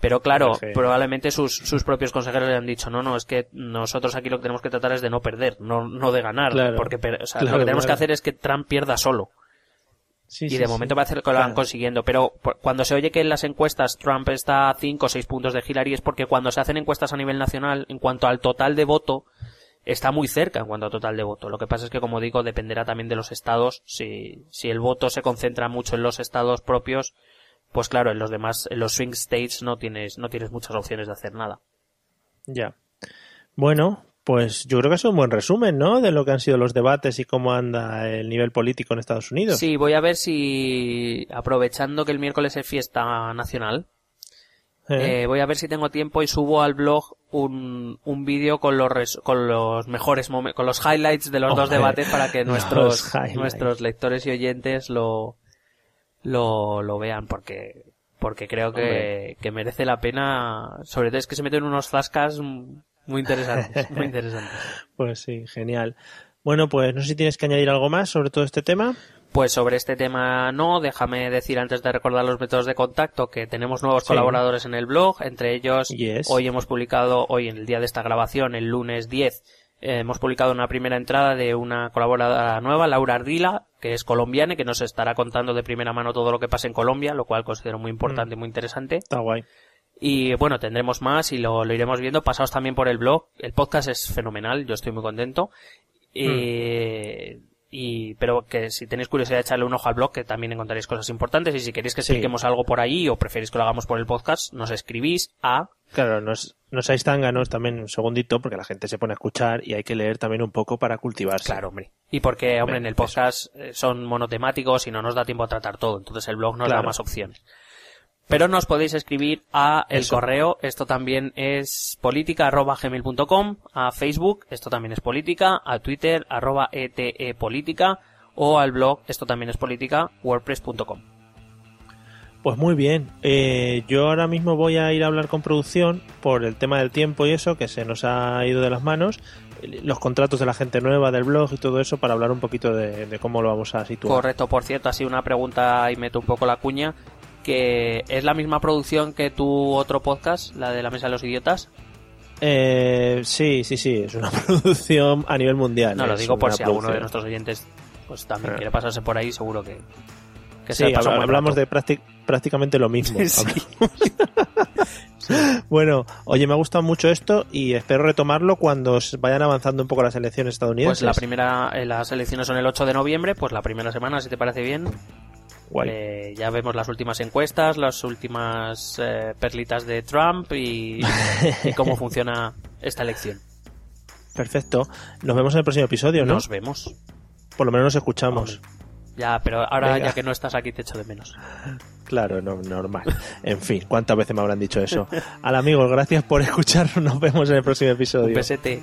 Pero claro, probablemente sus, sus propios consejeros le han dicho, no, no, es que nosotros aquí lo que tenemos que tratar es de no perder, no, no de ganar. Claro. porque per- o sea, Claro, lo que tenemos claro. que hacer es que Trump pierda solo. Sí, y sí, de momento parece que lo van Claro. consiguiendo. Pero cuando se oye que en las encuestas Trump está a 5 o 6 puntos de Hillary es porque cuando se hacen encuestas a nivel nacional, en cuanto al total de voto, está muy cerca en cuanto al total de voto. Lo que pasa es que, como digo, dependerá también de los estados. Si, si el voto se concentra mucho en los estados propios, pues claro, en los demás, en los swing states no tienes, no tienes muchas opciones de hacer nada. Ya. Bueno, pues yo creo que es un buen resumen, ¿no? De lo que han sido los debates y cómo anda el nivel político en Estados Unidos. Sí, voy a ver si, aprovechando que el miércoles es fiesta nacional, Eh, Eh, voy a ver si tengo tiempo y subo al blog un, un vídeo con los res- con los mejores momen- con los highlights de los dos debates para que nuestros nuestros lectores y oyentes lo lo, lo vean porque porque creo que, que merece la pena sobre todo es que se meten unos zascas muy interesantes muy interesantes Pues sí, genial. Bueno, pues no sé si tienes que añadir algo más sobre todo este tema. Pues sobre este tema no, déjame decir antes de recordar los métodos de contacto que tenemos nuevos Sí. colaboradores en el blog, entre ellos Yes. hoy hemos publicado, hoy en el día de esta grabación, el lunes 10, eh, hemos publicado una primera entrada de una colaboradora nueva, Laura Ardila, que es colombiana y que nos estará contando de primera mano todo lo que pasa en Colombia, lo cual considero muy importante y muy interesante. Está guay. Y bueno, tendremos más y lo, lo iremos viendo. Pasaos también por el blog. El podcast es fenomenal, yo estoy muy contento. Eh, y, pero que si tenéis curiosidad echarle un ojo al blog, que también encontraréis cosas importantes. Y si queréis que Sí. expliquemos algo por ahí o preferís que lo hagamos por el podcast, nos escribís a Claro, nos, no seáis tánganos también un segundito porque la gente se pone a escuchar y hay que leer también un poco para cultivarse. Claro, hombre. Y porque, hombre, en el podcast eh, son monotemáticos y no nos da tiempo a tratar todo. Entonces el blog nos da más opciones. Pero nos podéis escribir a el Eso. correo, esto también es política arroba gmail.com, a Facebook, esto también es política, a Twitter arroba ETE política o al blog, esto también es política, wordpress.com. Pues muy bien. Eh, yo ahora mismo voy a ir a hablar con producción por el tema del tiempo y eso, que se nos ha ido de las manos. Los contratos de la gente nueva del blog y todo eso para hablar un poquito de, de cómo lo vamos a situar. Correcto, por cierto, así una pregunta y meto un poco la cuña, que es la misma producción que tu otro podcast, la de la Mesa de los Idiotas. Eh, sí, sí, sí. Es una producción a nivel mundial. No, lo digo por si alguno de nuestros oyentes pues también Ah. quiere pasarse por ahí, seguro que, que Sí, se hablamos de prácti- prácticamente lo mismo. Sí. Bueno, oye, me ha gustado mucho esto y espero retomarlo cuando vayan avanzando un poco las elecciones Pues estadounidenses. la primera, eh, las elecciones son el 8 de noviembre, pues la primera semana, si te parece bien. Guay. Eh, ya vemos las últimas encuestas, las últimas eh, perlitas de Trump y, y cómo funciona esta elección. Perfecto. Nos vemos en el próximo episodio, ¿no? Nos vemos. Por lo menos nos escuchamos. Ya, pero ahora Venga. ya que no estás aquí te echo de menos. Claro, no, normal. En fin, ¿cuántas veces me habrán dicho eso? Al amigos, gracias por escucharnos. Nos vemos en el próximo episodio. Un besete.